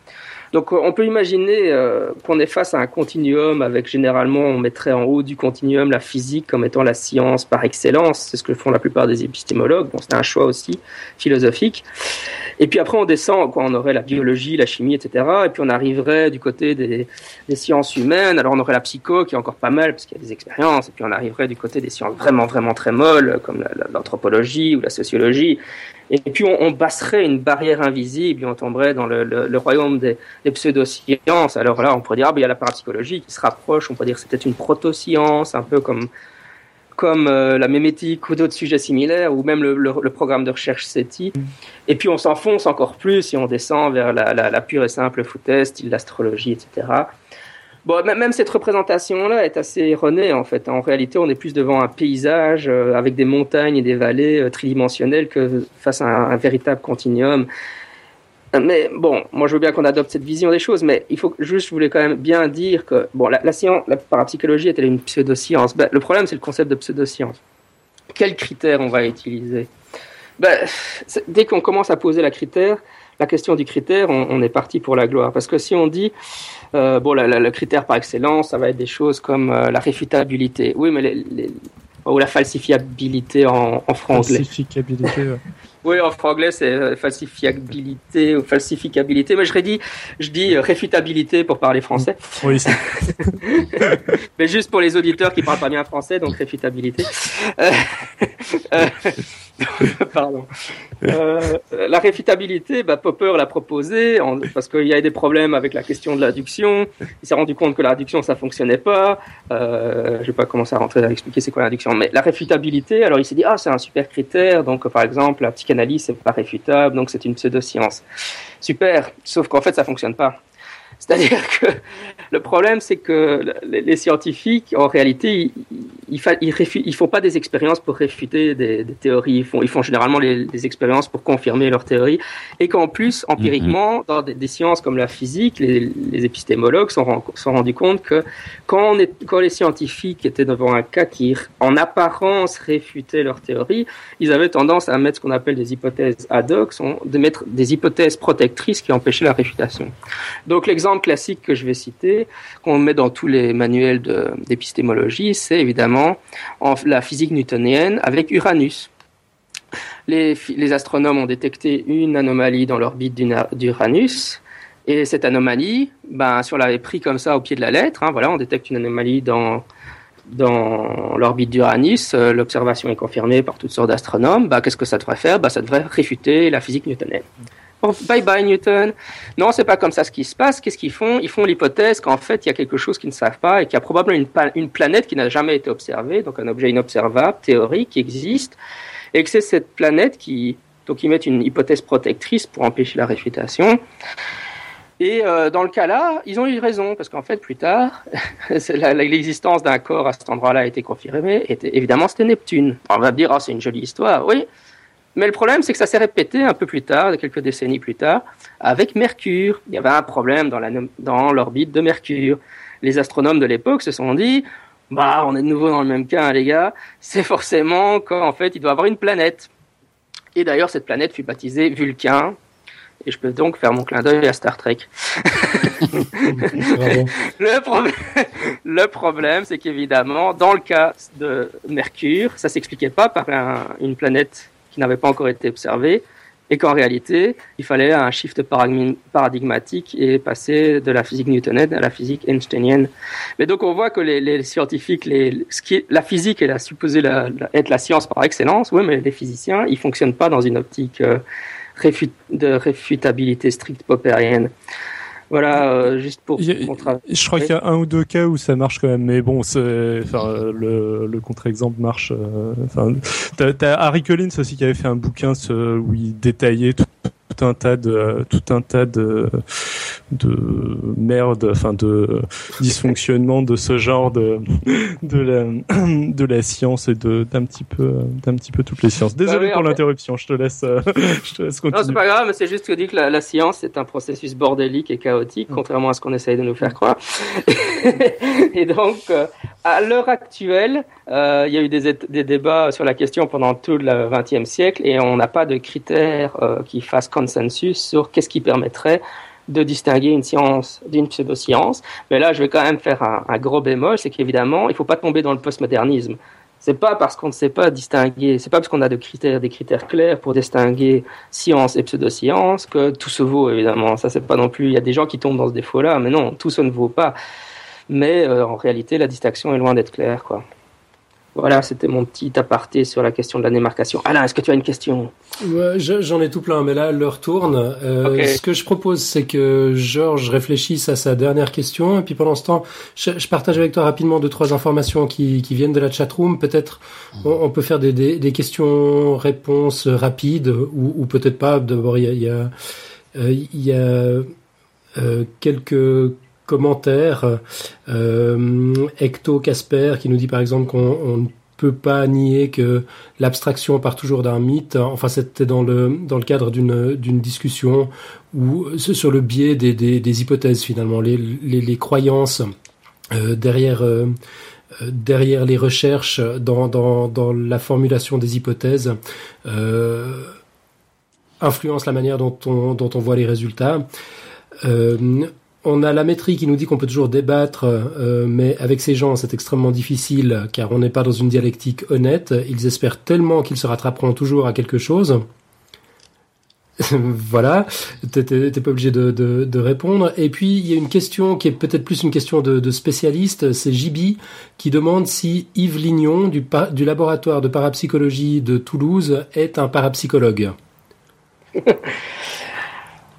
Donc on peut imaginer euh, qu'on est face à un continuum avec généralement on mettrait en haut du continuum la physique comme étant la science par excellence, c'est ce que font la plupart des épistémologues, bon c'est un choix aussi philosophique. Et puis après on descend, quoi, on aurait la biologie, la chimie, etc. Et puis on arriverait du côté des, des sciences humaines, alors on aurait la psycho qui est encore pas mal parce qu'il y a des expériences, et puis on arriverait du côté des sciences vraiment vraiment très molles comme l'anthropologie ou la sociologie. Et puis on, on, une barrière invisible et on tomberait dans le, royaume des, des, pseudosciences. Alors là, on pourrait dire, ah, ben, il y a la parapsychologie qui se rapproche, on pourrait dire que c'était une proto-science, un peu comme, euh, la mémétique ou d'autres sujets similaires, ou même le, programme de recherche SETI. Et puis on s'enfonce encore plus et on descend vers la pure et simple foutaise, style l'astrologie, etc. Bon, même cette représentation-là est assez erronée en fait. En réalité, on est plus devant un paysage euh, avec des montagnes et des vallées euh, tridimensionnelles que face à un, véritable continuum. Mais bon, moi je veux bien qu'on adopte cette vision des choses, mais il faut juste, je voulais quand même bien dire que bon, la, la science, la parapsychologie est-elle une pseudoscience? Ben, Le problème, c'est le concept de pseudoscience. Quels critères on va utiliser? Ben, Dès qu'on commence à poser la critère, la question du critère, on, on, est parti pour la gloire. Parce que si on dit, euh, bon, la, la, le critère par excellence, ça va être des choses comme euh, la réfutabilité. Oui, mais les, les, ou la falsifiabilité en, en franglais. Falsifiabilité, ouais. Oui, en franglais, c'est euh, falsifiabilité ou falsificabilité. Mais je dit, je dis réfutabilité pour parler français. Oui, Mais juste pour les auditeurs qui parlent pas bien français, donc réfutabilité. Pardon. Euh, la réfutabilité, bah, Popper l'a proposé parce qu'il y avait des problèmes avec la question de l'adduction. Il s'est rendu compte que l'adduction, ça fonctionnait pas. Euh, je vais pas commencer à rentrer à expliquer c'est quoi l'adduction, mais la réfutabilité, alors il s'est dit, ah, c'est un super critère. Donc, par exemple, la psychanalyse, c'est pas réfutable, donc c'est une pseudoscience. Super. Sauf qu'en fait, ça fonctionne pas C'est-à-dire que le problème, c'est que les, scientifiques, en réalité, ils, ils, font pas des expériences pour réfuter des, théories. Ils font, ils font généralement les, des expériences pour confirmer leurs théories. Et qu'en plus, empiriquement, mm-hmm. dans des, sciences comme la physique, les, épistémologues sont, sont rendus compte que quand, on est, quand les scientifiques étaient devant un cas qui, en apparence, réfutait leur théorie, ils avaient tendance à mettre ce qu'on appelle des hypothèses ad hoc, de mettre des hypothèses protectrices qui empêchaient la réfutation. Donc l'exemple classique que je vais citer, qu'on met dans tous les manuels d'épistémologie, c'est évidemment en, la physique newtonienne avec Uranus. Les, les, astronomes ont détecté une anomalie dans l'orbite d'Uranus. Et cette anomalie, ben, si on l'avait pris comme ça au pied de la lettre, hein, voilà, on détecte une anomalie dans, dans l'orbite d'Uranus, euh, l'observation est confirmée par toutes sortes d'astronomes, bah, qu'est-ce que ça devrait faire? Bah, Ça devrait réfuter la physique newtonienne. Bye bye Newton. Non, c'est pas comme ça ce qui se passe. Qu'est-ce qu'ils font? Ils font l'hypothèse qu'en fait, il y a quelque chose qu'ils ne savent pas et qu'il y a probablement une, planète qui n'a jamais été observée, donc un objet inobservable, théorique, qui existe, et que c'est cette planète qui... Donc ils mettent une hypothèse protectrice pour empêcher la réfutation. Et euh, dans le cas là, ils ont eu raison, parce qu'en fait, plus tard, l'existence d'un corps à cet endroit-là a été confirmée. Et évidemment, c'était Neptune. on va dire, oh, c'est une jolie histoire, oui. Mais le problème, c'est que ça s'est répété un peu plus tard, quelques décennies plus tard, avec Mercure. Il y avait un problème dans l'orbite de Mercure. Les astronomes de l'époque se sont dit, bah, on est de nouveau dans le même cas, hein, les gars. C'est forcément qu'en fait, il doit avoir une planète. Et d'ailleurs, cette planète fut baptisée Vulcain, et je peux donc faire mon clin d'œil à Star Trek. le, problème, le problème, c'est qu'évidemment, dans le cas de Mercure, ça s'expliquait pas par une planète qui n'avait pas encore été observée, et qu'en réalité, il fallait un shift paradigmatique et passer de la physique newtonienne à la physique einsteinienne. Mais donc on voit que les, scientifiques, les, est, la physique, elle a supposé être la science par excellence, oui, mais les physiciens, ils fonctionnent pas dans une optique euh, de réfutabilité stricte poppérienne. Voilà, euh, juste pour montrer. Je crois qu'il y a un ou deux cas où ça marche quand même, mais bon, c'est, enfin, le, le contre-exemple marche. Euh, enfin, t'as, Harry Collins aussi qui avait fait un bouquin où il détaillait tout, tout un tas de tout un tas de de merde, enfin de dysfonctionnement de ce genre de de la de la science et de d'un petit peu d'un petit peu toutes les sciences. Désolé bah pour l'interruption, je te laisse je te laisse continuer. Non, c'est pas grave, mais c'est juste que dit que la, science est un processus bordélique et chaotique, mm. contrairement à ce qu'on essaye de nous faire croire. et donc euh, à l'heure actuelle, euh, il y a eu des, des, débats sur la question pendant tout le XXe siècle et on n'a pas de critères euh, qui fassent consensus sur qu'est-ce qui permettrait de distinguer une science d'une pseudo-science. Mais là, je vais quand même faire un, gros bémol, c'est qu'évidemment, il ne faut pas tomber dans le postmodernisme. C'est pas parce qu'on ne sait pas distinguer, c'est pas parce qu'on a de critères, des critères clairs pour distinguer science et pseudo-science que tout se vaut, évidemment. Ça, c'est pas non plus, il y a des gens qui tombent dans ce défaut-là, mais non, tout ça ne vaut pas. Mais euh, en réalité, la distinction est loin d'être claire, quoi. Voilà, c'était mon petit aparté sur la question de la démarcation. Alain, est-ce que tu as une question? Ouais, J'en ai tout plein, mais là, l'heure tourne. Euh, Ce que je propose, c'est que Georges réfléchisse à sa dernière question, et puis pendant ce temps, je, je partage avec toi rapidement deux, trois informations qui, qui viennent de la chatroom. Peut-être on, on, peut faire des, des, des questions-réponses rapides, ou, ou peut-être pas. D'abord, il y a, il y a, euh, il y a euh, quelques commentaires. Euh, Ecto Casper qui nous dit par exemple qu'on ne peut pas nier que l'abstraction part toujours d'un mythe. Enfin, c'était dans le dans le cadre d'une d'une discussion où sur le biais des, des, hypothèses finalement, les les, croyances euh, derrière euh, derrière les recherches dans, dans, dans la formulation des hypothèses euh, influencent la manière dont on, dont on voit les résultats. Euh, on a la métrie qui nous dit qu'on peut toujours débattre, euh, mais avec ces gens, c'est extrêmement difficile car on n'est pas dans une dialectique honnête. Ils espèrent tellement qu'ils se rattraperont toujours à quelque chose. voilà, t'es pas obligé de, répondre. Et puis il y a une question qui est peut-être plus une question de, spécialiste, c'est Jibi qui demande si Yves Lignon du laboratoire de parapsychologie de Toulouse est un parapsychologue.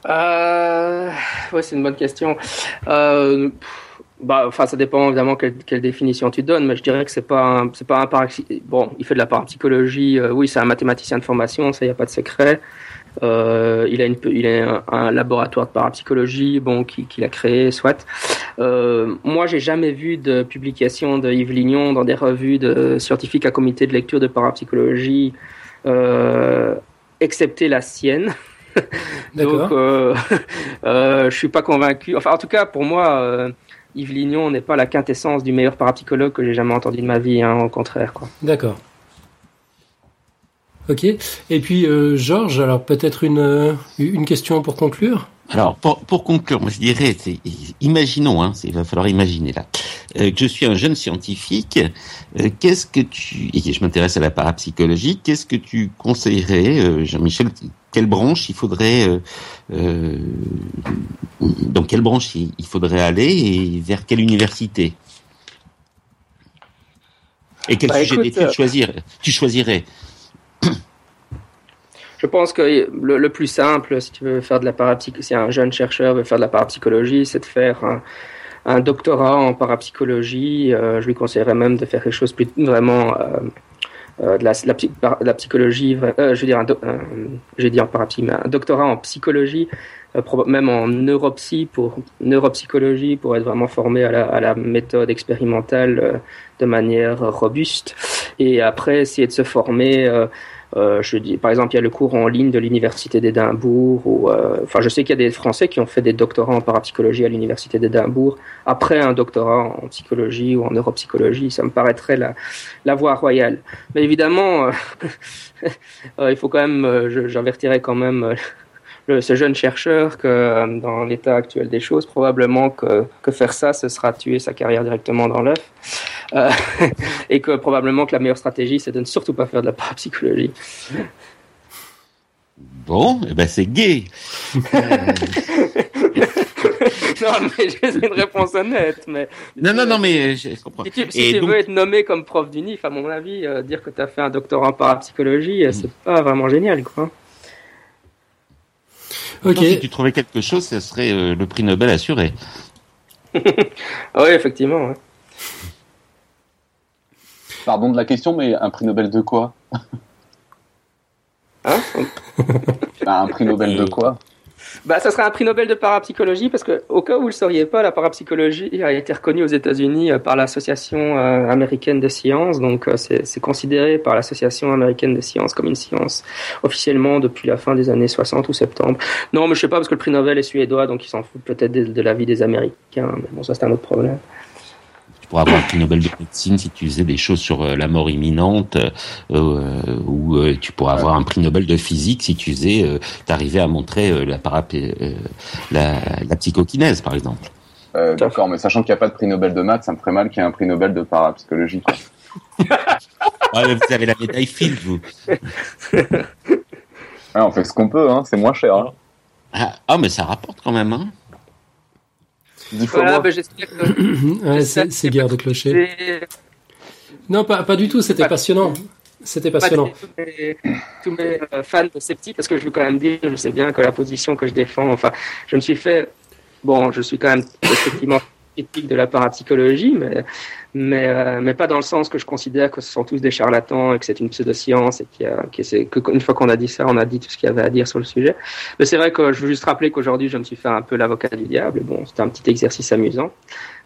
Euh, ouais, c'est une bonne question. Euh, bah, enfin, ça dépend évidemment quelle, quelle, définition tu donnes, mais je dirais que c'est pas c'est pas un Bon, il fait de la parapsychologie. Euh, oui, c'est un mathématicien de formation, ça y a pas de secret. Euh, il a, une, il a un, laboratoire de parapsychologie, bon, qu'il a créé, soit. Euh, moi, j'ai jamais vu de publication de Yves Lignon dans des revues de scientifiques à comité de lecture de parapsychologie, euh, excepté la sienne. Donc, euh, euh, je suis pas convaincu. Enfin, en tout cas, pour moi, euh, Yves Lignon n'est pas la quintessence du meilleur parapsychologue que j'ai jamais entendu de ma vie. Hein, au contraire, quoi. D'accord. Ok. Et puis, euh, Georges, alors peut-être une, euh, une question pour conclure? Alors, pour, pour conclure, moi je dirais, imaginons, hein, il va falloir imaginer là, euh, que je suis un jeune scientifique. Euh, qu'est-ce que tu, et je m'intéresse à la parapsychologie, qu'est-ce que tu conseillerais, euh, Jean-Michel, quelle branche il faudrait, dans quelle branche il faudrait aller et vers quelle université? Et quel bah, sujet d'études choisir, tu choisirais? Je pense que le, plus simple, si tu veux faire de la parapsychologie, si un jeune chercheur veut faire de la parapsychologie, c'est de faire un, doctorat en parapsychologie. Euh, je lui conseillerais même de faire quelque chose plus vraiment euh, euh, de, la, psychologie. je veux dire, un, j'ai dit en parapsy, mais un doctorat en psychologie, même en neuropsy pour neuropsychologie pour être vraiment formé à la, à la méthode expérimentale de manière robuste. Et après, essayer de se former euh, je dis, par exemple, il y a le cours en ligne de l'université d'Édimbourg. Ou, euh, enfin, je sais qu'il y a des Français qui ont fait des doctorats en parapsychologie à l'université d'Édimbourg après un doctorat en psychologie ou en neuropsychologie. Ça me paraîtrait la, la voie royale. Mais évidemment, euh, il faut quand même, j'avertirai quand même ce jeune chercheur que euh, dans l'état actuel des choses, probablement que, que, faire ça, ce sera tuer sa carrière directement dans l'œuf. Euh, et que probablement que la meilleure stratégie, c'est de ne surtout pas faire de la parapsychologie. Bon, eh ben c'est gay. non, mais j'ai une réponse honnête. Mais... Non, non, non, mais je comprends. Si tu, si tu veux être nommé comme prof d'UNIF, à mon avis, euh, dire que tu as fait un doctorat en parapsychologie, c'est pas vraiment génial, quoi. Si tu trouvais quelque chose, ce serait euh, le prix Nobel assuré. oui, effectivement. Pardon de la question, mais un prix Nobel de quoi Hein bah, Un prix Nobel de quoi bah, ça serait un prix Nobel de parapsychologie parce que, au cas où vous le sauriez pas, la parapsychologie a été reconnue aux États-Unis euh, par l'Association euh, américaine des sciences. Donc, euh, c'est considéré par l'Association américaine des sciences comme une science officiellement depuis la fin des années 60 ou 70. Non, mais je sais pas parce que le prix Nobel est suédoa, donc ils s'en foutent peut-être de, de la vie des Américains. Mais bon, ça c'est un autre problème pour avoir un prix Nobel de médecine si tu faisais des choses sur euh, la mort imminente, euh, ou euh, tu pourrais avoir un prix Nobel de physique si tu faisais, euh, t'arrivais à montrer la, la, la psychokinèse, par exemple. D'accord, mais sachant qu'il n'y a pas de prix Nobel de maths, ça me ferait mal qu'il y ait un prix Nobel de parapsychologie. ouais, vous avez la médaille Field, vous. on fait ce qu'on peut, hein, c'est moins cher. Hein. Ah, ah, mais ça rapporte quand même, hein. Voilà, j'espère que. c'est guerre de clocher. Non, pas, pas du tout, c'était passionnant. C'était passionnant. Tous mes, euh, fans de sceptiques, parce que je veux quand même dire, je sais bien que la position que je défends, enfin, je me suis fait. Bon, je suis quand même effectivement critique de la parapsychologie, mais, mais, euh, mais pas dans le sens que je considère que ce sont tous des charlatans et que c'est une pseudo-science et qu'une fois qu'on a dit ça, on a dit tout ce qu'il y avait à dire sur le sujet. Mais c'est vrai que je veux juste rappeler qu'aujourd'hui, je me suis fait un peu l'avocat du diable. Bon, c'était un petit exercice amusant.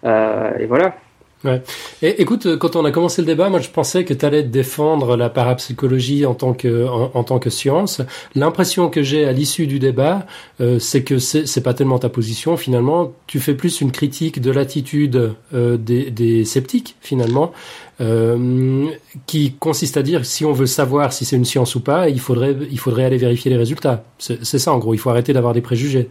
Euh, et voilà. Ouais. Et écoute, quand on a commencé le débat, moi je pensais que tu allais défendre la parapsychologie en tant que en, tant que science. L'impression que j'ai à l'issue du débat, euh, c'est que c'est pas tellement ta position finalement. Tu fais plus une critique de l'attitude euh, des, des, sceptiques finalement, euh, qui consiste à dire si on veut savoir si c'est une science ou pas, il faudrait il faudrait aller vérifier les résultats. C'est ça en gros. Il faut arrêter d'avoir des préjugés.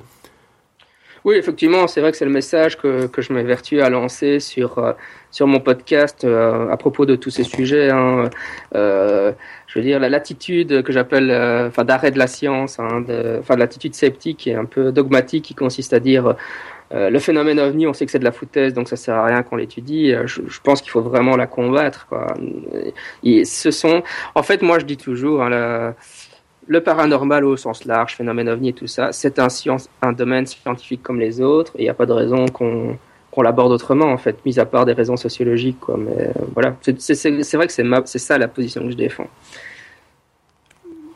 Oui, effectivement, c'est vrai que c'est le message que, que je m'évertue à lancer sur, euh, sur mon podcast euh, à propos de tous ces sujets. Hein. Euh, je veux dire, la latitude que j'appelle, euh, enfin, d'arrêt de la science, hein, enfin, l'attitude sceptique et un peu dogmatique qui consiste à dire le phénomène ovni, on sait que c'est de la foutaise, donc ça sert à rien qu'on l'étudie. Je, je, pense qu'il faut vraiment la combattre. Quoi. Et ce sont, en fait, moi, je dis toujours, hein, la, le paranormal au sens large, phénomène ovni et tout ça, c'est un, science, un domaine scientifique comme les autres, et il n'y a pas de raison qu'on qu'on l'aborde autrement, en fait, mis à part des raisons sociologiques. Quoi. Mais euh, voilà, c'est vrai que c'est ça la position que je défends.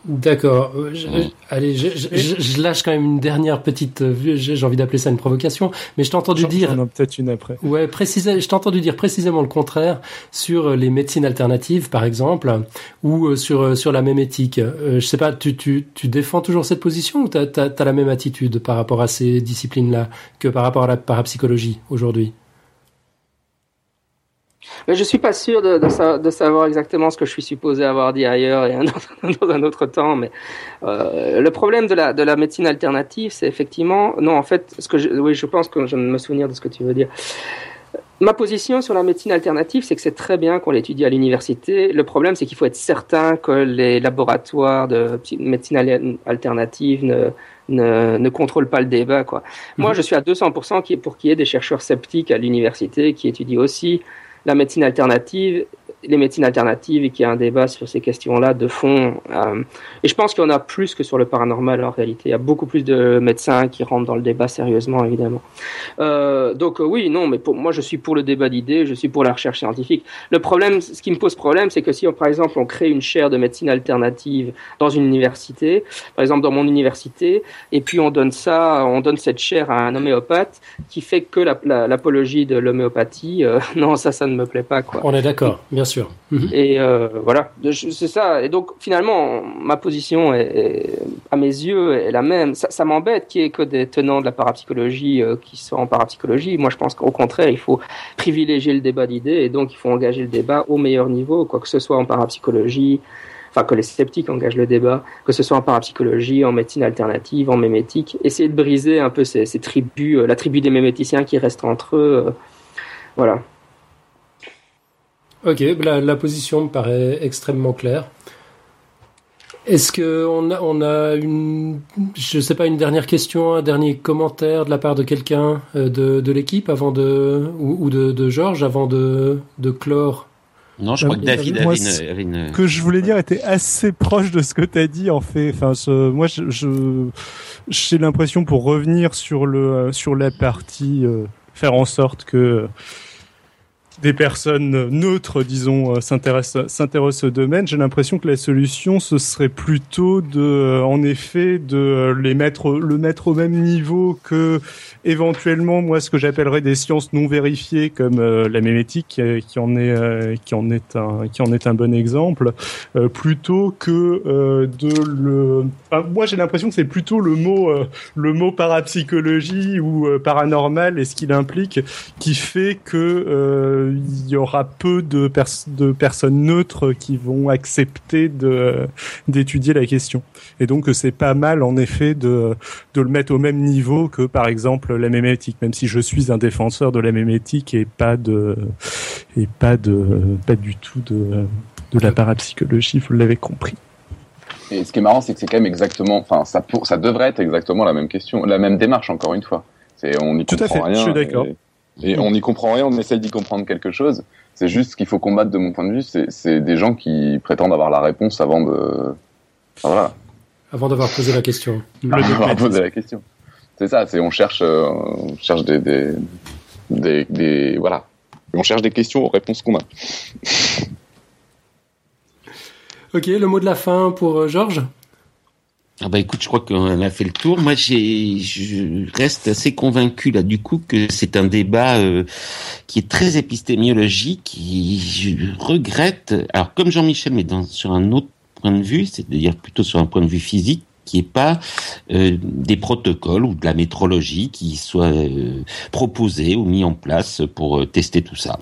D'accord. Euh, je- Mm. Allez, je, je- je- je lâche quand même une dernière petite. euh, J'ai j'ai envie d'appeler ça une provocation, mais je t'ai entendu dire. ai peut-être une après. Ouais, précisé, je t'ai entendu dire précisément le contraire sur les médecines alternatives, par exemple, ou euh, sur euh, sur la même éthique. Euh, je sais pas, tu tu tu défends toujours cette position ou t'as t'as t'as la même attitude par rapport à ces disciplines-là que par rapport à la parapsychologie aujourd'hui? Mais je suis pas sûr de, de, sa- de savoir exactement ce que je suis supposé avoir dit ailleurs et un autre- dans un autre temps. Mais euh, le problème de la, de la médecine alternative, c'est effectivement, non, en fait, ce que je, oui, je pense que je me souvenir de ce que tu veux dire. Ma position sur la médecine alternative, c'est que c'est très bien qu'on l'étudie à l'université. Le problème, c'est qu'il faut être certain que les laboratoires de médecine al- alternative ne, ne, ne contrôlent pas le débat. Quoi. Moi, Mhm. je suis à 200% qui- pour qu'il y ait des chercheurs sceptiques à l'université qui étudient aussi la médecine alternative, les médecines alternatives et qu'il y a un débat sur ces questions-là de fond. Euh, et je pense qu'il y en a plus que sur le paranormal en réalité. Il y a beaucoup plus de médecins qui rentrent dans le débat sérieusement, évidemment. Euh, donc euh, oui, non, mais pour moi, je suis pour le débat d'idées, je suis pour la recherche scientifique. Le problème, ce qui me pose problème, c'est que si, par exemple, on crée une chaire de médecine alternative dans une université, par exemple dans mon université, et puis on donne ça, on donne cette chaire à un homéopathe qui fait que la- la- l'apologie de l'homéopathie, non, ça, ça ne me plaît pas, quoi. On est d'accord, bien sûr. Mhm. Et euh, voilà, c'est ça. Et donc finalement, ma position est, est- à mes yeux est la même. Ça, ça m'embête qu'il y ait que des tenants de la parapsychologie euh, qui soient en parapsychologie. Moi, je pense qu'au contraire, il faut privilégier le débat d'idées et donc il faut engager le débat au meilleur niveau, quoi que ce soit en parapsychologie. Enfin, que les sceptiques engagent le débat, que ce soit en parapsychologie, en médecine alternative, en mémétique, essayer de briser un peu ces, ces tribus, euh, la tribu des méméticiens qui restent entre eux. voilà. Ok, la, la position me paraît extrêmement claire. Est-ce que on a, on a une, je sais pas, une dernière question, un dernier commentaire de la part de quelqu'un euh, de, de l'équipe avant de ou, ou de, de Georges avant de, de clore? Non, je Bah, crois que David moi, avait c'est- une, avait une- que je voulais dire était assez proche de ce que tu as dit en fait. Enfin, ce- moi, je, je- j'ai l'impression pour revenir sur le euh, sur la partie euh, faire en sorte que des personnes neutres, disons, euh, s'intéressent s'intéressent au domaine. J'ai l'impression que la solution ce serait plutôt de, euh, en effet, de euh, les mettre le mettre au même niveau que éventuellement moi ce que j'appellerais des sciences non vérifiées comme la mémétique qui, en est qui en est un qui en est un bon exemple plutôt que de le moi j'ai l'impression que c'est plutôt le mot le mot parapsychologie ou paranormal et ce qu'il implique qui fait que il y aura peu de, pers- de personnes neutres qui vont accepter d'étudier la question et donc c'est pas mal en effet de de le mettre au même niveau que par exemple la mémétique même si je suis un défenseur de la mémétique et pas de et pas de pas du tout de de la parapsychologie vous l'avez compris Et ce qui est marrant, c'est que c'est quand même exactement, enfin, ça, pour, ça devrait être exactement la même question, la même démarche, encore une fois. On n'y Tout à comprend fait, rien. je suis d'accord. Et, et on n'y comprend rien, on essaye d'y comprendre quelque chose. C'est juste ce qu'il faut combattre, de mon point de vue, c'est, des gens qui prétendent avoir la réponse avant de, enfin, voilà, avant d'avoir posé la question. Le avant d'avoir posé la question. C'est ça, c'est, on cherche, euh, on cherche des, des, des, des- voilà. On cherche des questions aux réponses qu'on a. Ok, le mot de la fin pour euh, Georges? Ah bah écoute, je crois qu'on a fait le tour. Moi, j'ai, je reste assez convaincu là du coup que c'est un débat euh, qui est très épistémiologique. Je regrette, alors comme Jean-Michel, mais dans, sur un autre point de vue, c'est-à-dire plutôt sur un point de vue physique, qui est pas euh, des protocoles ou de la métrologie qui soient euh, proposés ou mis en place pour euh, tester tout ça.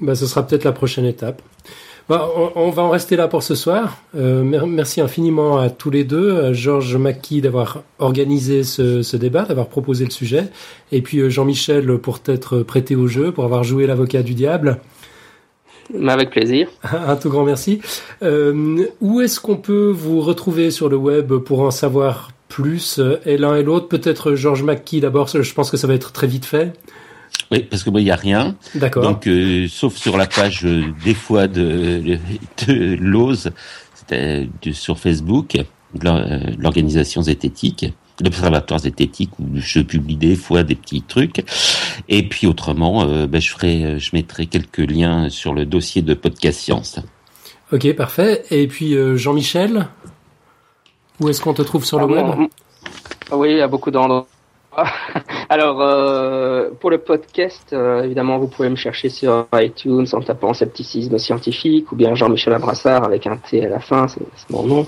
Bah, ce sera peut-être la prochaine étape. Bah, on, on va en rester là pour ce soir. Euh, mer- merci infiniment à tous les deux, à Georges Mackie d'avoir organisé ce, ce débat, d'avoir proposé le sujet, et puis euh, Jean-Michel pour t'être prêté au jeu, pour avoir joué l'avocat du diable. Mais avec plaisir. Un tout grand merci. Euh, où est-ce qu'on peut vous retrouver sur le web pour en savoir plus, et l'un et l'autre? Peut-être Georges Mackie d'abord, je pense que ça va être très vite fait. Oui, parce que moi, il y a rien. D'accord. Donc, euh, sauf sur la page euh, des fois de, de l'OSE, sur Facebook, de euh, l'organisation zététique, l'observatoire zététique, où je publie des fois des petits trucs. Et puis autrement, euh, ben, je ferai, je mettrai quelques liens sur le dossier de Podcast Science. Ok, parfait. Et puis euh, Jean-Michel, où est-ce qu'on te trouve sur le Ah, web? Oui, il y a beaucoup d'endroits. Alors, euh, pour le podcast, euh, évidemment, vous pouvez me chercher sur iTunes en tapant scepticisme scientifique ou bien Jean-Michel Abrassard avec un T à la fin, c'est c'est mon nom.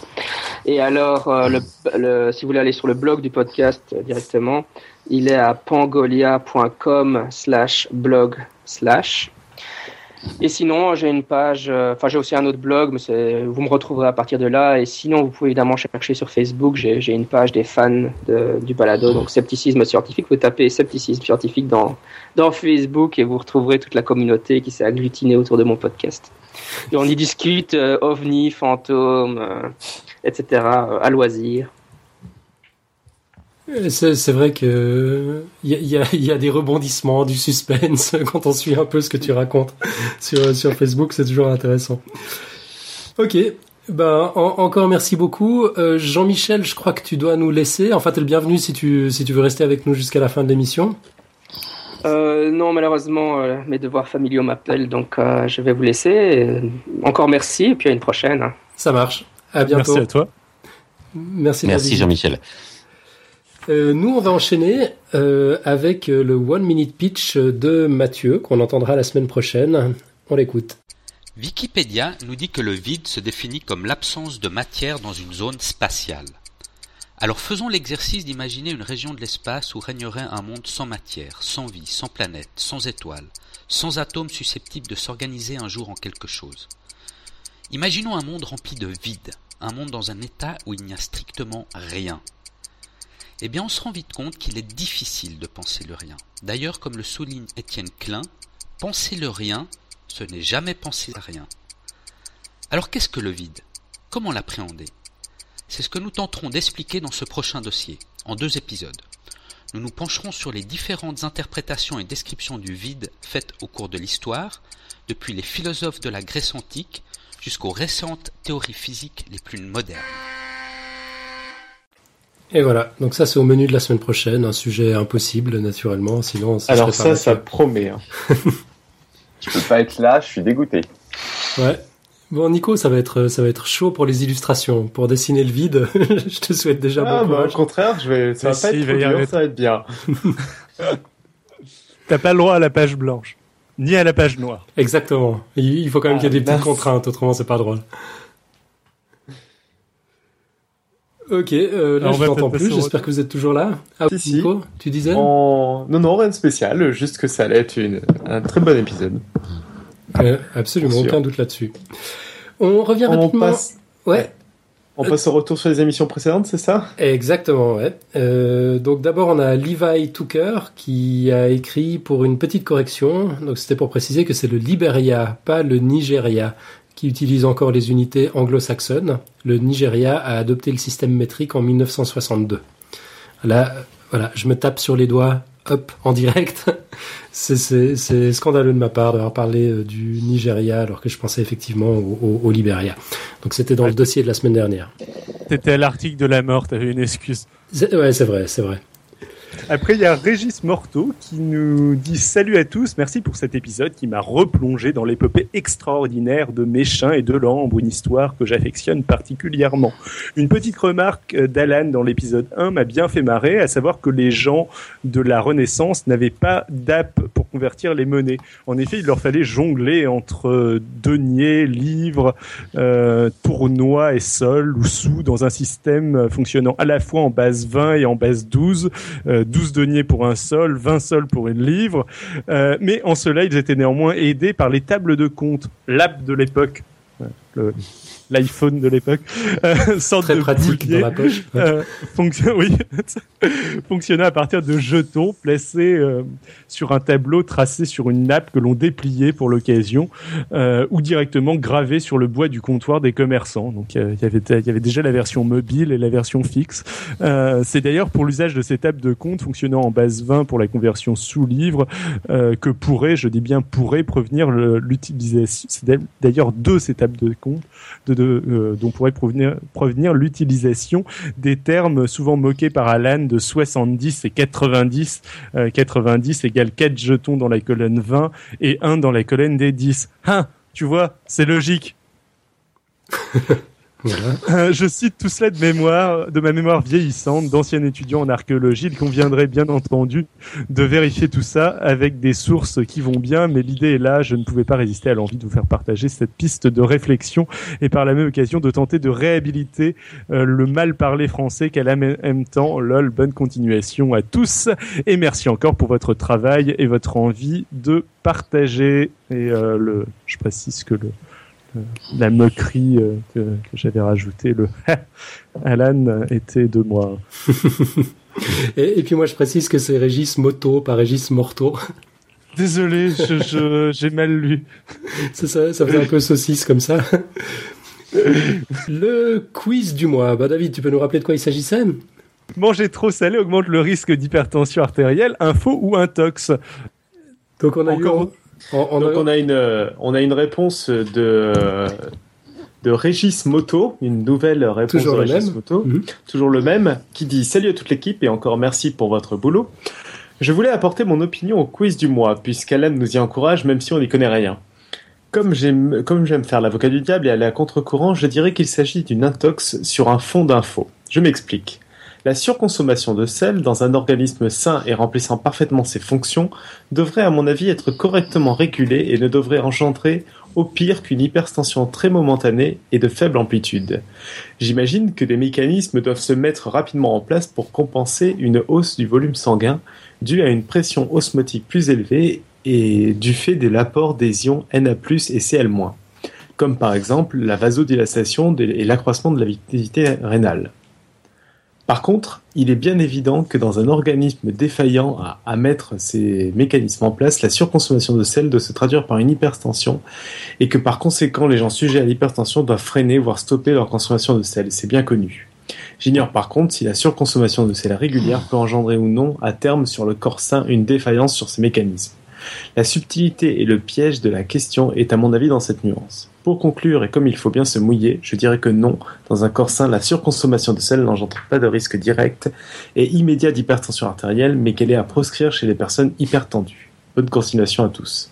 Et alors, euh, le, le- si vous voulez aller sur le blog du podcast euh, directement, il est à pangolia.com slash blog slash. Et sinon, j'ai une page, euh, enfin j'ai aussi un autre blog, mais vous me retrouverez à partir de là. Et sinon, vous pouvez évidemment chercher sur Facebook. J'ai une page des fans du balado, donc scepticisme scientifique. Vous tapez scepticisme scientifique dans dans Facebook et vous retrouverez toute la communauté qui s'est agglutinée autour de mon podcast. Et on y discute euh, ovnis, fantômes, euh, etc. euh, à loisir. C'est vrai que il y a, il y a- il y a des rebondissements, du suspense quand on suit un peu ce que tu racontes sur, sur Facebook, c'est toujours intéressant. Ok, ben en- encore merci beaucoup. Euh, Jean-Michel, je crois que tu dois nous laisser. Enfin, t'es le bienvenu si tu si tu veux rester avec nous jusqu'à la fin de l'émission. Euh, non, malheureusement, euh, mes devoirs familiaux m'appellent, donc euh, je vais vous laisser. Et encore merci, et puis à une prochaine. hein. Ça marche. À bientôt. Merci à toi. Merci. Merci. Jean-Michel. Euh, nous, on va enchaîner euh, avec euh, le one minute pitch de Mathieu qu'on entendra la semaine prochaine. On l'écoute. Wikipédia nous dit que le vide se définit comme l'absence de matière dans une zone spatiale. Alors faisons l'exercice d'imaginer une région de l'espace où régnerait un monde sans matière, sans vie, sans planète, sans étoiles, sans atomes susceptibles de s'organiser un jour en quelque chose. Imaginons un monde rempli de vide, un monde dans un état où il n'y a strictement rien. Eh bien on se rend vite compte qu'il est difficile de penser le rien. D'ailleurs, comme le souligne Étienne Klein, penser le rien ce n'est jamais penser à rien. Alors qu'est-ce que le vide? Comment l'appréhender? C'est ce que nous tenterons d'expliquer dans ce prochain dossier, en deux épisodes. Nous nous pencherons sur les différentes interprétations et descriptions du vide faites au cours de l'histoire, depuis les philosophes de la Grèce antique jusqu'aux récentes théories physiques les plus modernes. Et voilà. Donc ça, c'est au menu de la semaine prochaine. Un sujet impossible, naturellement. Sinon, ça Alors ça, ça promet. hein. Je peux pas être là, je suis dégoûté. Ouais. Bon, Nico, ça va être ça va être chaud pour les illustrations, pour dessiner le vide. je te souhaite déjà Ah, bon bah, au contraire, je vais, ça va pas si, être trop dur, arriver. ça va être bien. T'as pas le droit à la page blanche, ni à la page noire. Exactement. Il faut quand même Ah, qu'il y ait des petites contraintes, autrement c'est pas drôle. Ok, euh, là Alors, je t'entends plus. J'espère que vous êtes toujours là. Ah, Si, si. Nico, tu disais En... Non, non, rien de spécial, juste que ça allait être une... un très bon épisode. Euh, Absolument, aucun doute là-dessus. On revient On rapidement. passe, Ouais. on passe au retour sur les émissions précédentes, c'est ça? Exactement, ouais. Euh, donc d'abord on a Levi Tucker qui a écrit pour une petite correction. Donc c'était pour préciser que c'est le Liberia, pas le Nigeria, qui utilise encore les unités anglo-saxonnes. Le Nigeria a adopté le système métrique en 1962. Là, voilà, je me tape sur les doigts, hop, en direct. C'est- scandaleux de ma part d'avoir parlé euh, du Nigeria alors que je pensais effectivement au, au, au Liberia. Donc c'était dans le dossier de la semaine dernière. T'étais à l'article de la mort, t'avais une excuse. Ouais, c'est vrai, c'est vrai. Après, il y a Régis Morteau qui nous dit Salut à tous, merci pour cet épisode qui m'a replongé dans l'épopée extraordinaire de Méchin et de Lambre, une histoire que j'affectionne particulièrement. Une petite remarque euh, d'Alan dans l'épisode 1 m'a bien fait marrer, à savoir que les gens de la Renaissance n'avaient pas d'app pour convertir les monnaies. En effet, il leur fallait jongler entre euh, deniers, livres, euh, tournois et sols ou sous dans un système euh, fonctionnant à la fois en base 20 et en base 12. Euh, 12 deniers pour un sol, 20 sols pour une livre. Euh, mais en cela, ils étaient néanmoins aidés par les tables de compte, l'app de l'époque, l'iPhone de l'époque, euh, sorte Très de pratique boulier, dans la poche. Euh, fonction- oui, fonctionnait à partir de jetons placés euh, sur un tableau tracé sur une nappe que l'on dépliait pour l'occasion euh, ou directement gravé sur le bois du comptoir des commerçants. Donc il y avait il y avait déjà la version mobile et la version fixe. C'est d'ailleurs pour l'usage de ces tables de compte fonctionnant en base 20 pour la conversion sous livre que pourrait, je dis bien pourrait, provenir l'utilisation. C'est d'ailleurs de ces tables de compte de, de, euh, dont pourrait provenir, l'utilisation des termes souvent moqués par Alan de 70 et 90. Euh, 90 égale 4 jetons dans la colonne 20 et 1 dans la colonne des 10. Hein, tu vois, c'est logique. Euh, je cite tout cela de mémoire, de ma mémoire vieillissante, d'ancien étudiant en archéologie. Il conviendrait bien entendu de vérifier tout ça avec des sources qui vont bien, mais l'idée est là. Je ne pouvais pas résister à l'envie de vous faire partager cette piste de réflexion et par la même occasion de tenter de réhabiliter euh, le mal parlé français qu'à la même temps. Lol, bonne continuation à tous et merci encore pour votre travail et votre envie de partager. Et euh, le, je précise que le la moquerie euh, que, que j'avais rajouté, le Alan était de moi. et, et, puis moi je précise que c'est Régis Moto, pas Régis Morto. Désolé, j'ai je, mal lu. C'est ça, ça fait un peu saucisse comme ça. Le quiz du mois. Bah David, tu peux nous rappeler de quoi il s'agissait? Manger trop salé augmente le risque d'hypertension artérielle, info ou intox. Donc on a Encore... eu... On, on Donc a... on a une on a une réponse de de Régis Moto, une nouvelle réponse Toujours de le Régis même. Moto, Mhm. toujours le même, qui dit salut à toute l'équipe et encore merci pour votre boulot. Je voulais apporter mon opinion au quiz du mois puisqu'Alan nous y encourage même si on n'y connaît rien. Comme j'aime comme j'aime faire l'avocat du diable et aller à contre-courant, je dirais qu'il s'agit d'une intox sur un fond d'infos. Je m'explique. La surconsommation de sel dans un organisme sain et remplissant parfaitement ses fonctions devrait à mon avis être correctement régulée et ne devrait engendrer au pire qu'une hypertension très momentanée et de faible amplitude. J'imagine que des mécanismes doivent se mettre rapidement en place pour compenser une hausse du volume sanguin due à une pression osmotique plus élevée et du fait de l'apport des ions Na+, et Cl-, comme par exemple la vasodilatation et l'accroissement de la vitalité rénale. Par contre, il est bien évident que dans un organisme défaillant à, mettre ces mécanismes en place, la surconsommation de sel doit se traduire par une hypertension et que par conséquent, les gens sujets à l'hypertension doivent freiner, voire stopper leur consommation de sel. C'est bien connu. J'ignore par contre si la surconsommation de sel régulière peut engendrer ou non à terme sur le corps sain une défaillance sur ces mécanismes. La subtilité et le piège de la question est à mon avis dans cette nuance. Pour conclure, et comme il faut bien se mouiller, je dirais que non, dans un corps sain, la surconsommation de sel n'engendre pas de risque direct et immédiat d'hypertension artérielle, mais qu'elle est à proscrire chez les personnes hypertendues. Bonne continuation à tous.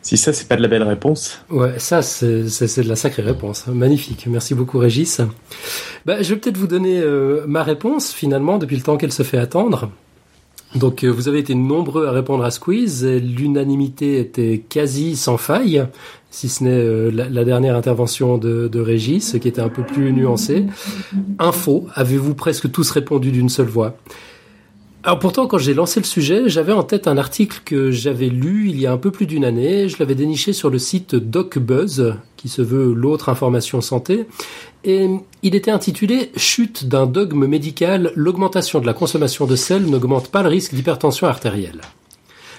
Si ça, c'est pas de la belle réponse. Ouais, ça, c'est de la sacrée réponse. Magnifique. Merci beaucoup, Régis. Bah, je vais peut-être vous donner euh, ma réponse, finalement, depuis le temps qu'elle se fait attendre. Donc, euh, vous avez été nombreux à répondre à ce quiz. L'unanimité était quasi sans faille, si ce n'est euh, la, la dernière intervention de, de Régis, qui était un peu plus nuancée. Info, avez-vous presque tous répondu d'une seule voix? Alors pourtant, quand j'ai lancé le sujet, j'avais en tête un article que j'avais lu il y a un peu plus d'une année. Je l'avais déniché sur le site DocBuzz, qui se veut l'autre information santé. Et il était intitulé Chute d'un dogme médical, l'augmentation de la consommation de sel n'augmente pas le risque d'hypertension artérielle.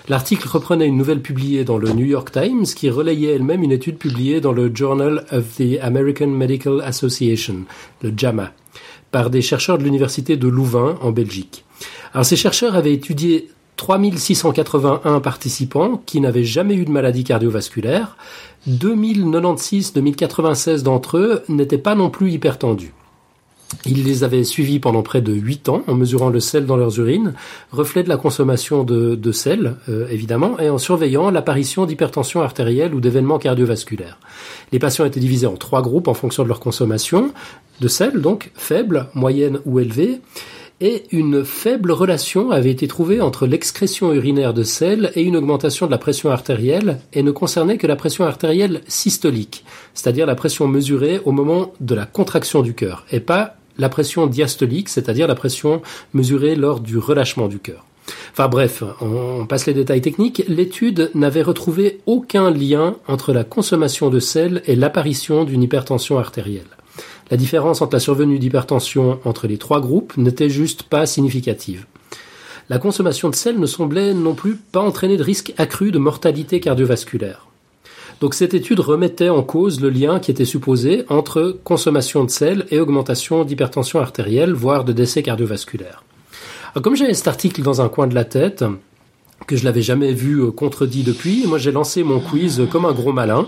L'article reprenait une nouvelle publiée dans le New York Times qui relayait elle-même une étude publiée dans le Journal of the American Medical Association, le JAMA, par des chercheurs de l'université de Louvain en Belgique. Alors ces chercheurs avaient étudié 3681 participants qui n'avaient jamais eu de maladie cardiovasculaire. 2096 2096 d'entre eux n'étaient pas non plus hypertendus. Ils les avaient suivis pendant près de 8 ans en mesurant le sel dans leurs urines, reflet de la consommation de, de sel, euh, évidemment, et en surveillant l'apparition d'hypertension artérielle ou d'événements cardiovasculaires. Les patients étaient divisés en trois groupes en fonction de leur consommation de sel, donc faible, moyenne ou élevée, et une faible relation avait été trouvée entre l'excrétion urinaire de sel et une augmentation de la pression artérielle et ne concernait que la pression artérielle systolique, c'est-à-dire la pression mesurée au moment de la contraction du cœur, et pas la pression diastolique, c'est-à-dire la pression mesurée lors du relâchement du cœur. Enfin bref, on passe les détails techniques. L'étude n'avait retrouvé aucun lien entre la consommation de sel et l'apparition d'une hypertension artérielle. La différence entre la survenue d'hypertension entre les trois groupes n'était juste pas significative. La consommation de sel ne semblait non plus pas entraîner de risque accru de mortalité cardiovasculaire. Donc cette étude remettait en cause le lien qui était supposé entre consommation de sel et augmentation d'hypertension artérielle, voire de décès cardiovasculaire. Alors, comme j'avais cet article dans un coin de la tête, que je l'avais jamais vu euh, contredit depuis, moi j'ai lancé mon quiz comme un gros malin.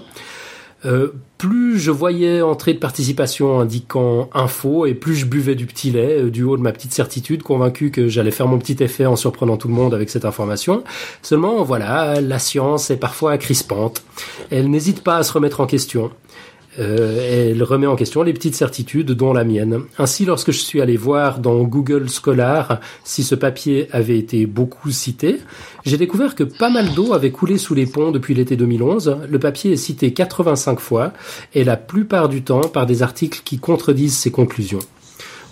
Euh, plus je voyais entrée de participation indiquant info et plus je buvais du petit lait euh, du haut de ma petite certitude, convaincu que j'allais faire mon petit effet en surprenant tout le monde avec cette information. Seulement, voilà, la science est parfois crispante. Elle n'hésite pas à se remettre en question. Euh, elle remet en question les petites certitudes, dont la mienne. Ainsi, lorsque je suis allé voir dans Google Scholar si ce papier avait été beaucoup cité, j'ai découvert que pas mal d'eau avait coulé sous les ponts depuis l'été 2011. Le papier est cité 85 fois, et la plupart du temps par des articles qui contredisent ses conclusions.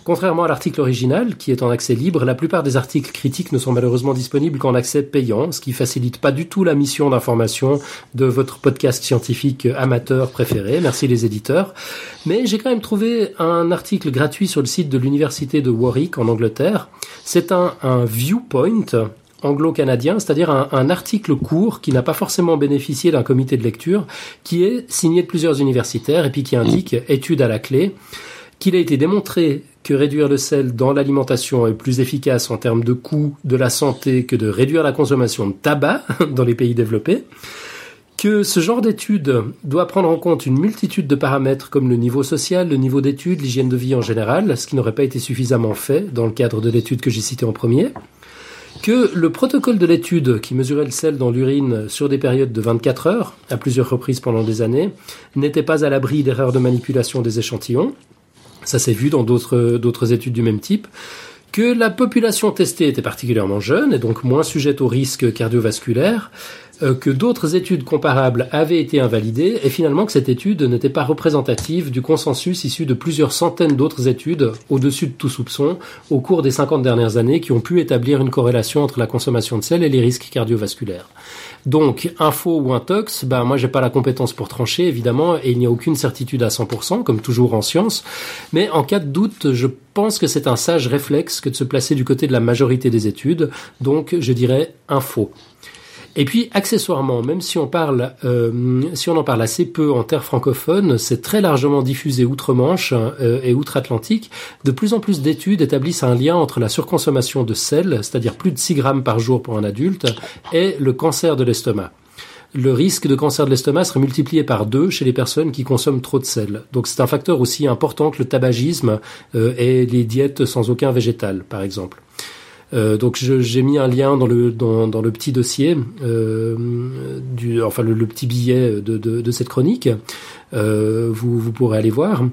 Contrairement à l'article original, qui est en accès libre, la plupart des articles critiques ne sont malheureusement disponibles qu'en accès payant, ce qui facilite pas du tout la mission d'information de votre podcast scientifique amateur préféré. Merci les éditeurs. Mais j'ai quand même trouvé un article gratuit sur le site de l'université de Warwick en Angleterre. C'est un, viewpoint anglo-canadien, c'est-à-dire un, un, article court qui n'a pas forcément bénéficié d'un comité de lecture, qui est signé de plusieurs universitaires et puis qui indique étude à la clé qu'il a été démontré que réduire le sel dans l'alimentation est plus efficace en termes de coût de la santé que de réduire la consommation de tabac dans les pays développés, que ce genre d'étude doit prendre en compte une multitude de paramètres comme le niveau social, le niveau d'études, l'hygiène de vie en général, ce qui n'aurait pas été suffisamment fait dans le cadre de l'étude que j'ai citée en premier, que le protocole de l'étude qui mesurait le sel dans l'urine sur des périodes de 24 heures, à plusieurs reprises pendant des années, n'était pas à l'abri d'erreurs de manipulation des échantillons, ça s'est vu dans d'autres d'autres études du même type que la population testée était particulièrement jeune et donc moins sujette aux risques cardiovasculaires, euh, que d'autres études comparables avaient été invalidées et finalement que cette étude n'était pas représentative du consensus issu de plusieurs centaines d'autres études au-dessus de tout soupçon au cours des 50 dernières années qui ont pu établir une corrélation entre la consommation de sel et les risques cardiovasculaires. Donc, info ou intox, ben moi j'ai pas la compétence pour trancher évidemment, et il n'y a aucune certitude à 100%, comme toujours en science. Mais en cas de doute, je pense que c'est un sage réflexe que de se placer du côté de la majorité des études. Donc, je dirais info. Et puis, accessoirement, même si on parle, euh, si on en parle assez peu en terre francophone, c'est très largement diffusé outre-Manche euh, et outre-Atlantique. De plus en plus d'études établissent un lien entre la surconsommation de sel, c'est-à-dire plus de 6 grammes par jour pour un adulte, et le cancer de l'estomac. Le risque de cancer de l'estomac serait multiplié par deux chez les personnes qui consomment trop de sel. Donc c'est un facteur aussi important que le tabagisme euh, et les diètes sans aucun végétal, par exemple. Euh, donc j'ai mis un lien dans le dans, dans le petit dossier euh, du enfin le, petit billet de, de, de cette chronique. Euh, vous, vous pourrez aller voir.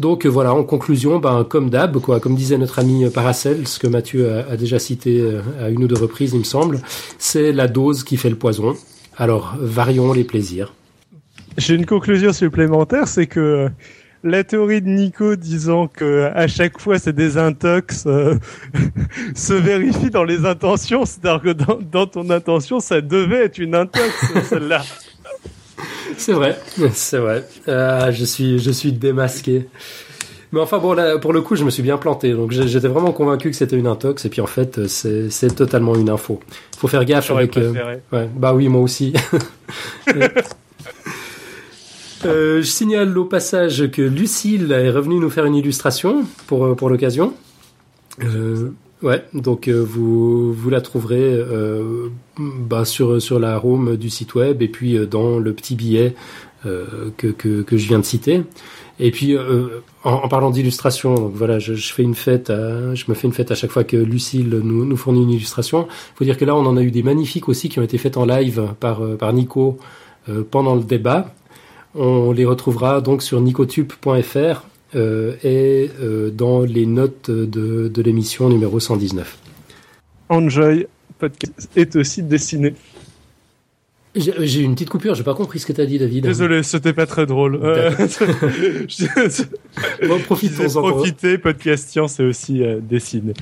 Donc voilà, en conclusion, ben comme d'hab, quoi, comme disait notre ami Paracel, ce que Mathieu a, a, déjà cité euh, à une ou deux reprises, il me semble, c'est la dose qui fait le poison. Alors varions les plaisirs. J'ai une conclusion supplémentaire, c'est que la théorie de Nico disant que à chaque fois c'est des intox euh, se vérifie dans les intentions, c'est-à-dire que dans, dans, ton intention ça devait être une intox celle-là. C'est vrai, c'est vrai. Euh, je suis, je suis démasqué. Mais enfin bon, là, pour le coup, je me suis bien planté. Donc j'étais vraiment convaincu que c'était une intox, et puis en fait, c'est totalement une info. Il faut faire gaffe avec. Euh, ouais, bah oui, moi aussi. Euh, je signale au passage que Lucille est revenue nous faire une illustration pour, euh, pour l'occasion. Euh, ouais, donc vous, vous la trouverez bah, sur, sur la home du site web et puis dans le petit billet que, que, je viens de citer. Et puis en, parlant d'illustration, voilà, je, fais une fête, je me fais une fête à chaque fois que Lucille nous, nous fournit une illustration. Il faut dire que là, on en a eu des magnifiques aussi qui ont été faites en live par, par Nico pendant le débat. On les retrouvera donc sur nicotube.fr euh, et euh, dans les notes de, de l'émission numéro 119. Enjoy Podcast est aussi dessiné. J'ai une petite coupure, j'ai pas compris ce que t'as dit, David. Désolé, c'était pas très drôle. Euh, bon, profitons-en. Profiter, Podcastian, c'est aussi euh, dessiné.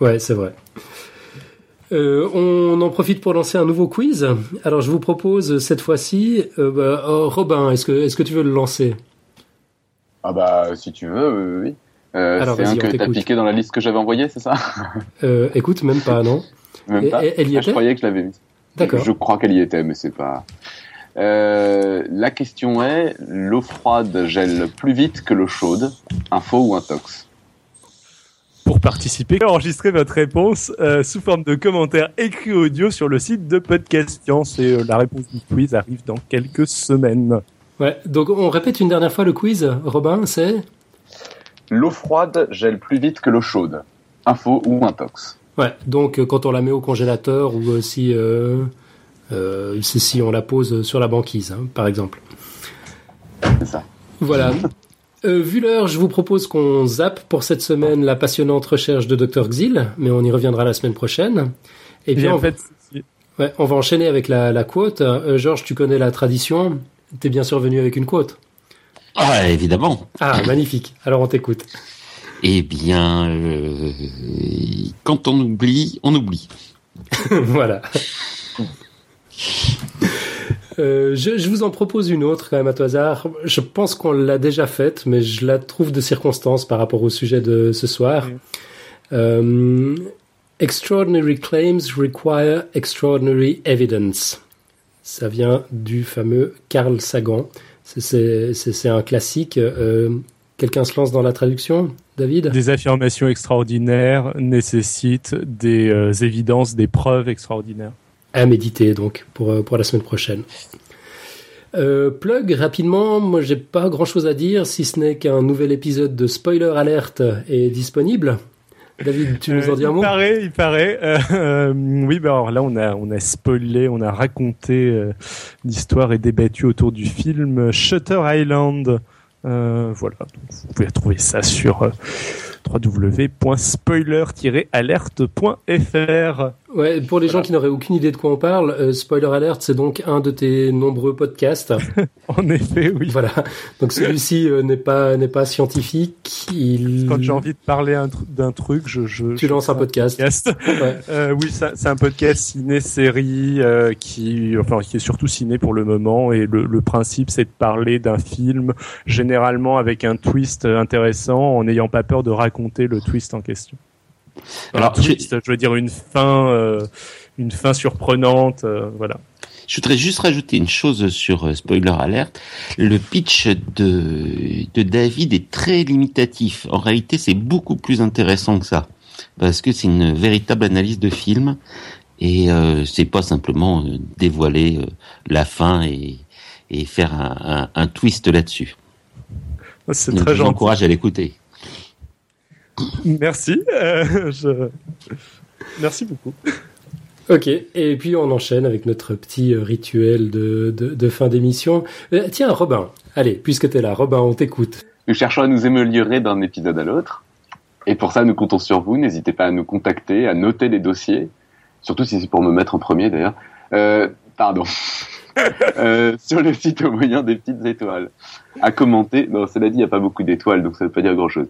Ouais, c'est vrai. Euh, on en profite pour lancer un nouveau quiz. Alors je vous propose cette fois-ci, euh, bah, oh, Robin, est-ce que est-ce que tu veux le lancer? Ah bah si tu veux, oui. Euh, c'est un que t'as piqué dans la liste que j'avais envoyée, c'est ça? Euh, Écoute, même pas, non. Même pas. Et, elle y ah, était? Je croyais que je l'avais mise. D'accord. Je crois qu'elle y était, mais c'est pas. Euh, la question est l'eau froide gèle plus vite que l'eau chaude. Info ou intox pour participer, enregistrez votre réponse euh, sous forme de commentaire écrit audio sur le site de Podcast Science et euh, la réponse du quiz arrive dans quelques semaines. Ouais, donc on répète une dernière fois le quiz, Robin, c'est? L'eau froide gèle plus vite que l'eau chaude. Info ou intox Ouais, donc euh, quand on la met au congélateur ou euh, si, euh, si on la pose sur la banquise, hein, par exemple. C'est ça. Voilà. Euh, vu l'heure, je vous propose qu'on zappe pour cette semaine la passionnante recherche de Dr Xil, mais on y reviendra la semaine prochaine. Et puis en on, fait, ouais, on va enchaîner avec la, la quote. Euh, Georges, tu connais la tradition. T'es bien sûr venu avec une quote. Ah, évidemment. Ah, magnifique. Alors on t'écoute. Eh bien, euh, quand on oublie, on oublie. voilà. Euh, je, je vous en propose une autre quand même à tout hasard. Je pense qu'on l'a déjà faite, mais je la trouve de circonstance par rapport au sujet de ce soir. Euh, extraordinary claims require extraordinary evidence. Ça vient du fameux Carl Sagan. C'est- un classique. Euh, Quelqu'un se lance dans la traduction, David? Des affirmations extraordinaires nécessitent des euh, évidences, des preuves extraordinaires. À méditer donc pour, euh, pour la semaine prochaine. Euh, plug rapidement, moi j'ai pas grand chose à dire si ce n'est qu'un nouvel épisode de Spoiler Alert est disponible. David, tu nous en dis un Euh, il mot paraît, il paraît. Euh, euh, oui, bah alors là, on a, on a spoilé, on a raconté euh, l'histoire et débattu autour du film Shutter Island. Voilà, donc vous pouvez trouver ça sur www.spoiler-alerte.fr. Ouais, pour les gens qui n'auraient aucune idée de quoi on parle, euh, Spoiler Alert, c'est donc un de tes nombreux podcasts. En effet, oui. voilà. Donc celui-ci euh, n'est pas n'est pas scientifique. Il... Quand j'ai envie de parler d'un truc, je, je Tu je lances un podcast. podcast. Ouais. Euh, oui, c'est un podcast ciné-série qui, enfin, qui est surtout ciné pour le moment. Et le, le principe, c'est de parler d'un film, généralement avec un twist intéressant, en n'ayant pas peur de raconter le twist en question. Alors, je- twist, je veux dire une fin, euh, une fin surprenante, euh, voilà. Je voudrais juste rajouter une chose sur euh, Spoiler Alert. Le pitch de, de David est très limitatif. En réalité, c'est beaucoup plus intéressant que ça. Parce que c'est une véritable analyse de film. Et euh, c'est pas simplement dévoiler euh, la fin et, et faire un, un, un twist là-dessus. C'est Donc, très gentil. encourage à l'écouter. Merci. euh, je... Merci beaucoup. Ok, et puis on enchaîne avec notre petit euh, rituel de, de, de fin d'émission. Euh, tiens, Robin, allez, puisque t'es là, Robin, on t'écoute. Nous cherchons à nous améliorer d'un épisode à l'autre. Et pour ça, nous comptons sur vous. N'hésitez pas à nous contacter, à noter les dossiers. Surtout si c'est pour me mettre en premier, d'ailleurs. Euh, pardon. euh, sur le site au moyen des petites étoiles. À commenter. Non, cela dit, il n'y a pas beaucoup d'étoiles, donc ça ne veut pas dire grand-chose.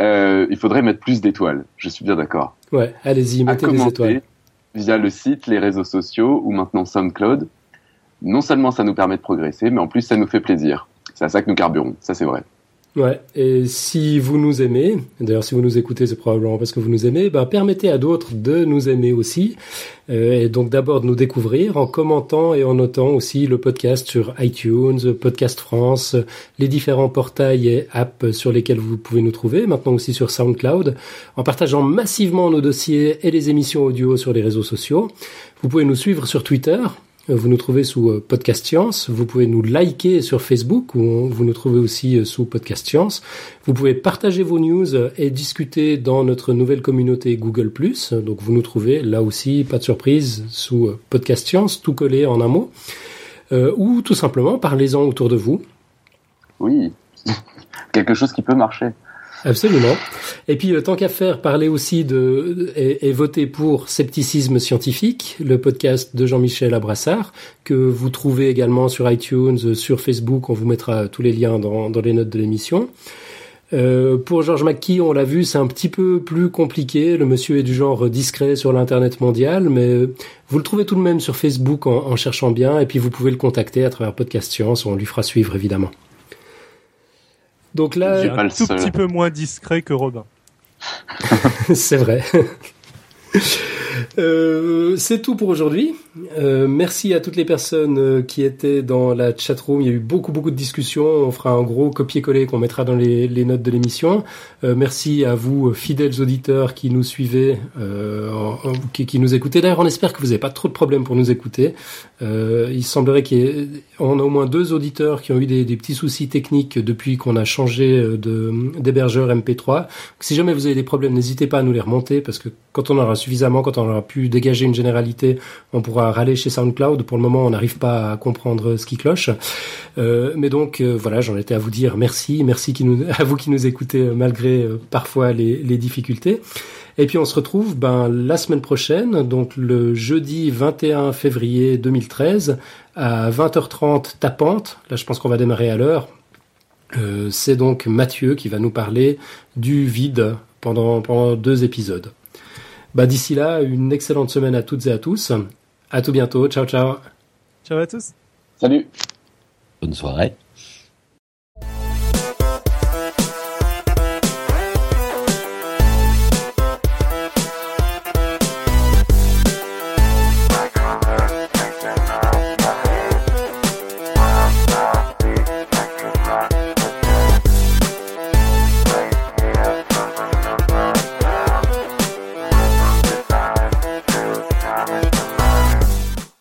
Euh, il faudrait mettre plus d'étoiles. Je suis bien d'accord. Ouais, allez-y, mettez des étoiles. via le site, les réseaux sociaux ou maintenant SoundCloud. Non seulement ça nous permet de progresser, mais en plus ça nous fait plaisir. C'est à ça que nous carburons. Ça, c'est vrai. Ouais, et si vous nous aimez, d'ailleurs si vous nous écoutez, c'est probablement parce que vous nous aimez, ben permettez à d'autres de nous aimer aussi, Euh, et donc d'abord de nous découvrir en commentant et en notant aussi le podcast sur iTunes, Podcast France, les différents portails et apps sur lesquels vous pouvez nous trouver, maintenant aussi sur SoundCloud, en partageant massivement nos dossiers et les émissions audio sur les réseaux sociaux. Vous pouvez nous suivre sur Twitter, vous nous trouvez sous euh, Podcast Science. Vous pouvez nous liker sur Facebook, vous nous trouvez aussi euh, sous Podcast Science. Vous pouvez partager vos news euh, et discuter dans notre nouvelle communauté Google+. Donc vous nous trouvez là aussi, pas de surprise, sous euh, Podcast Science, tout collé en un mot. Euh, ou tout simplement, parlez-en autour de vous. Oui. Quelque chose qui peut marcher. Absolument. Et puis, euh, tant qu'à faire, parler aussi de et, et voter pour Scepticisme scientifique, le podcast de Jean-Michel Abrassard, que vous trouvez également sur iTunes, euh, sur Facebook. On vous mettra tous les liens dans, dans les notes de l'émission. Euh, pour George McKee, on l'a vu, c'est un petit peu plus compliqué. Le monsieur est du genre discret sur l'internet mondial, mais euh, vous le trouvez tout de même sur Facebook en, en cherchant bien, et puis vous pouvez le contacter à travers Podcast Science. On lui fera suivre évidemment. Donc là, un pas tout seul. petit peu moins discret que Robin. c'est vrai. Euh, c'est tout pour aujourd'hui. Euh, merci à toutes les personnes euh, qui étaient dans la chatroom. Il y a eu beaucoup beaucoup de discussions. On fera un gros copier-coller qu'on mettra dans les, notes de l'émission. Euh, merci à vous, fidèles auditeurs qui nous suivez, qui, nous écoutez. D'ailleurs, on espère que vous n'avez pas trop de problèmes pour nous écouter. Il semblerait qu'on a au moins deux auditeurs qui ont eu des, petits soucis techniques depuis qu'on a changé d'hébergeur MP3. Si jamais vous avez des problèmes, n'hésitez pas à nous les remonter parce que quand on aura suffisamment, quand on aura pu dégager une généralité, on pourra râler chez SoundCloud. Pour le moment, on n'arrive pas à comprendre ce qui cloche. mais donc voilà, j'en étais à vous dire merci, merci à vous qui nous écoutez malgré parfois les, difficultés. Et puis on se retrouve ben, la semaine prochaine, donc le jeudi 21 février 2013 à 20h30 tapante. Là je pense qu'on va démarrer à l'heure. Euh, c'est donc Mathieu qui va nous parler du vide pendant, pendant deux épisodes. Bah, D'ici là, une excellente semaine à toutes et à tous. À tout bientôt. Ciao, ciao. Ciao à tous. Salut. Bonne soirée.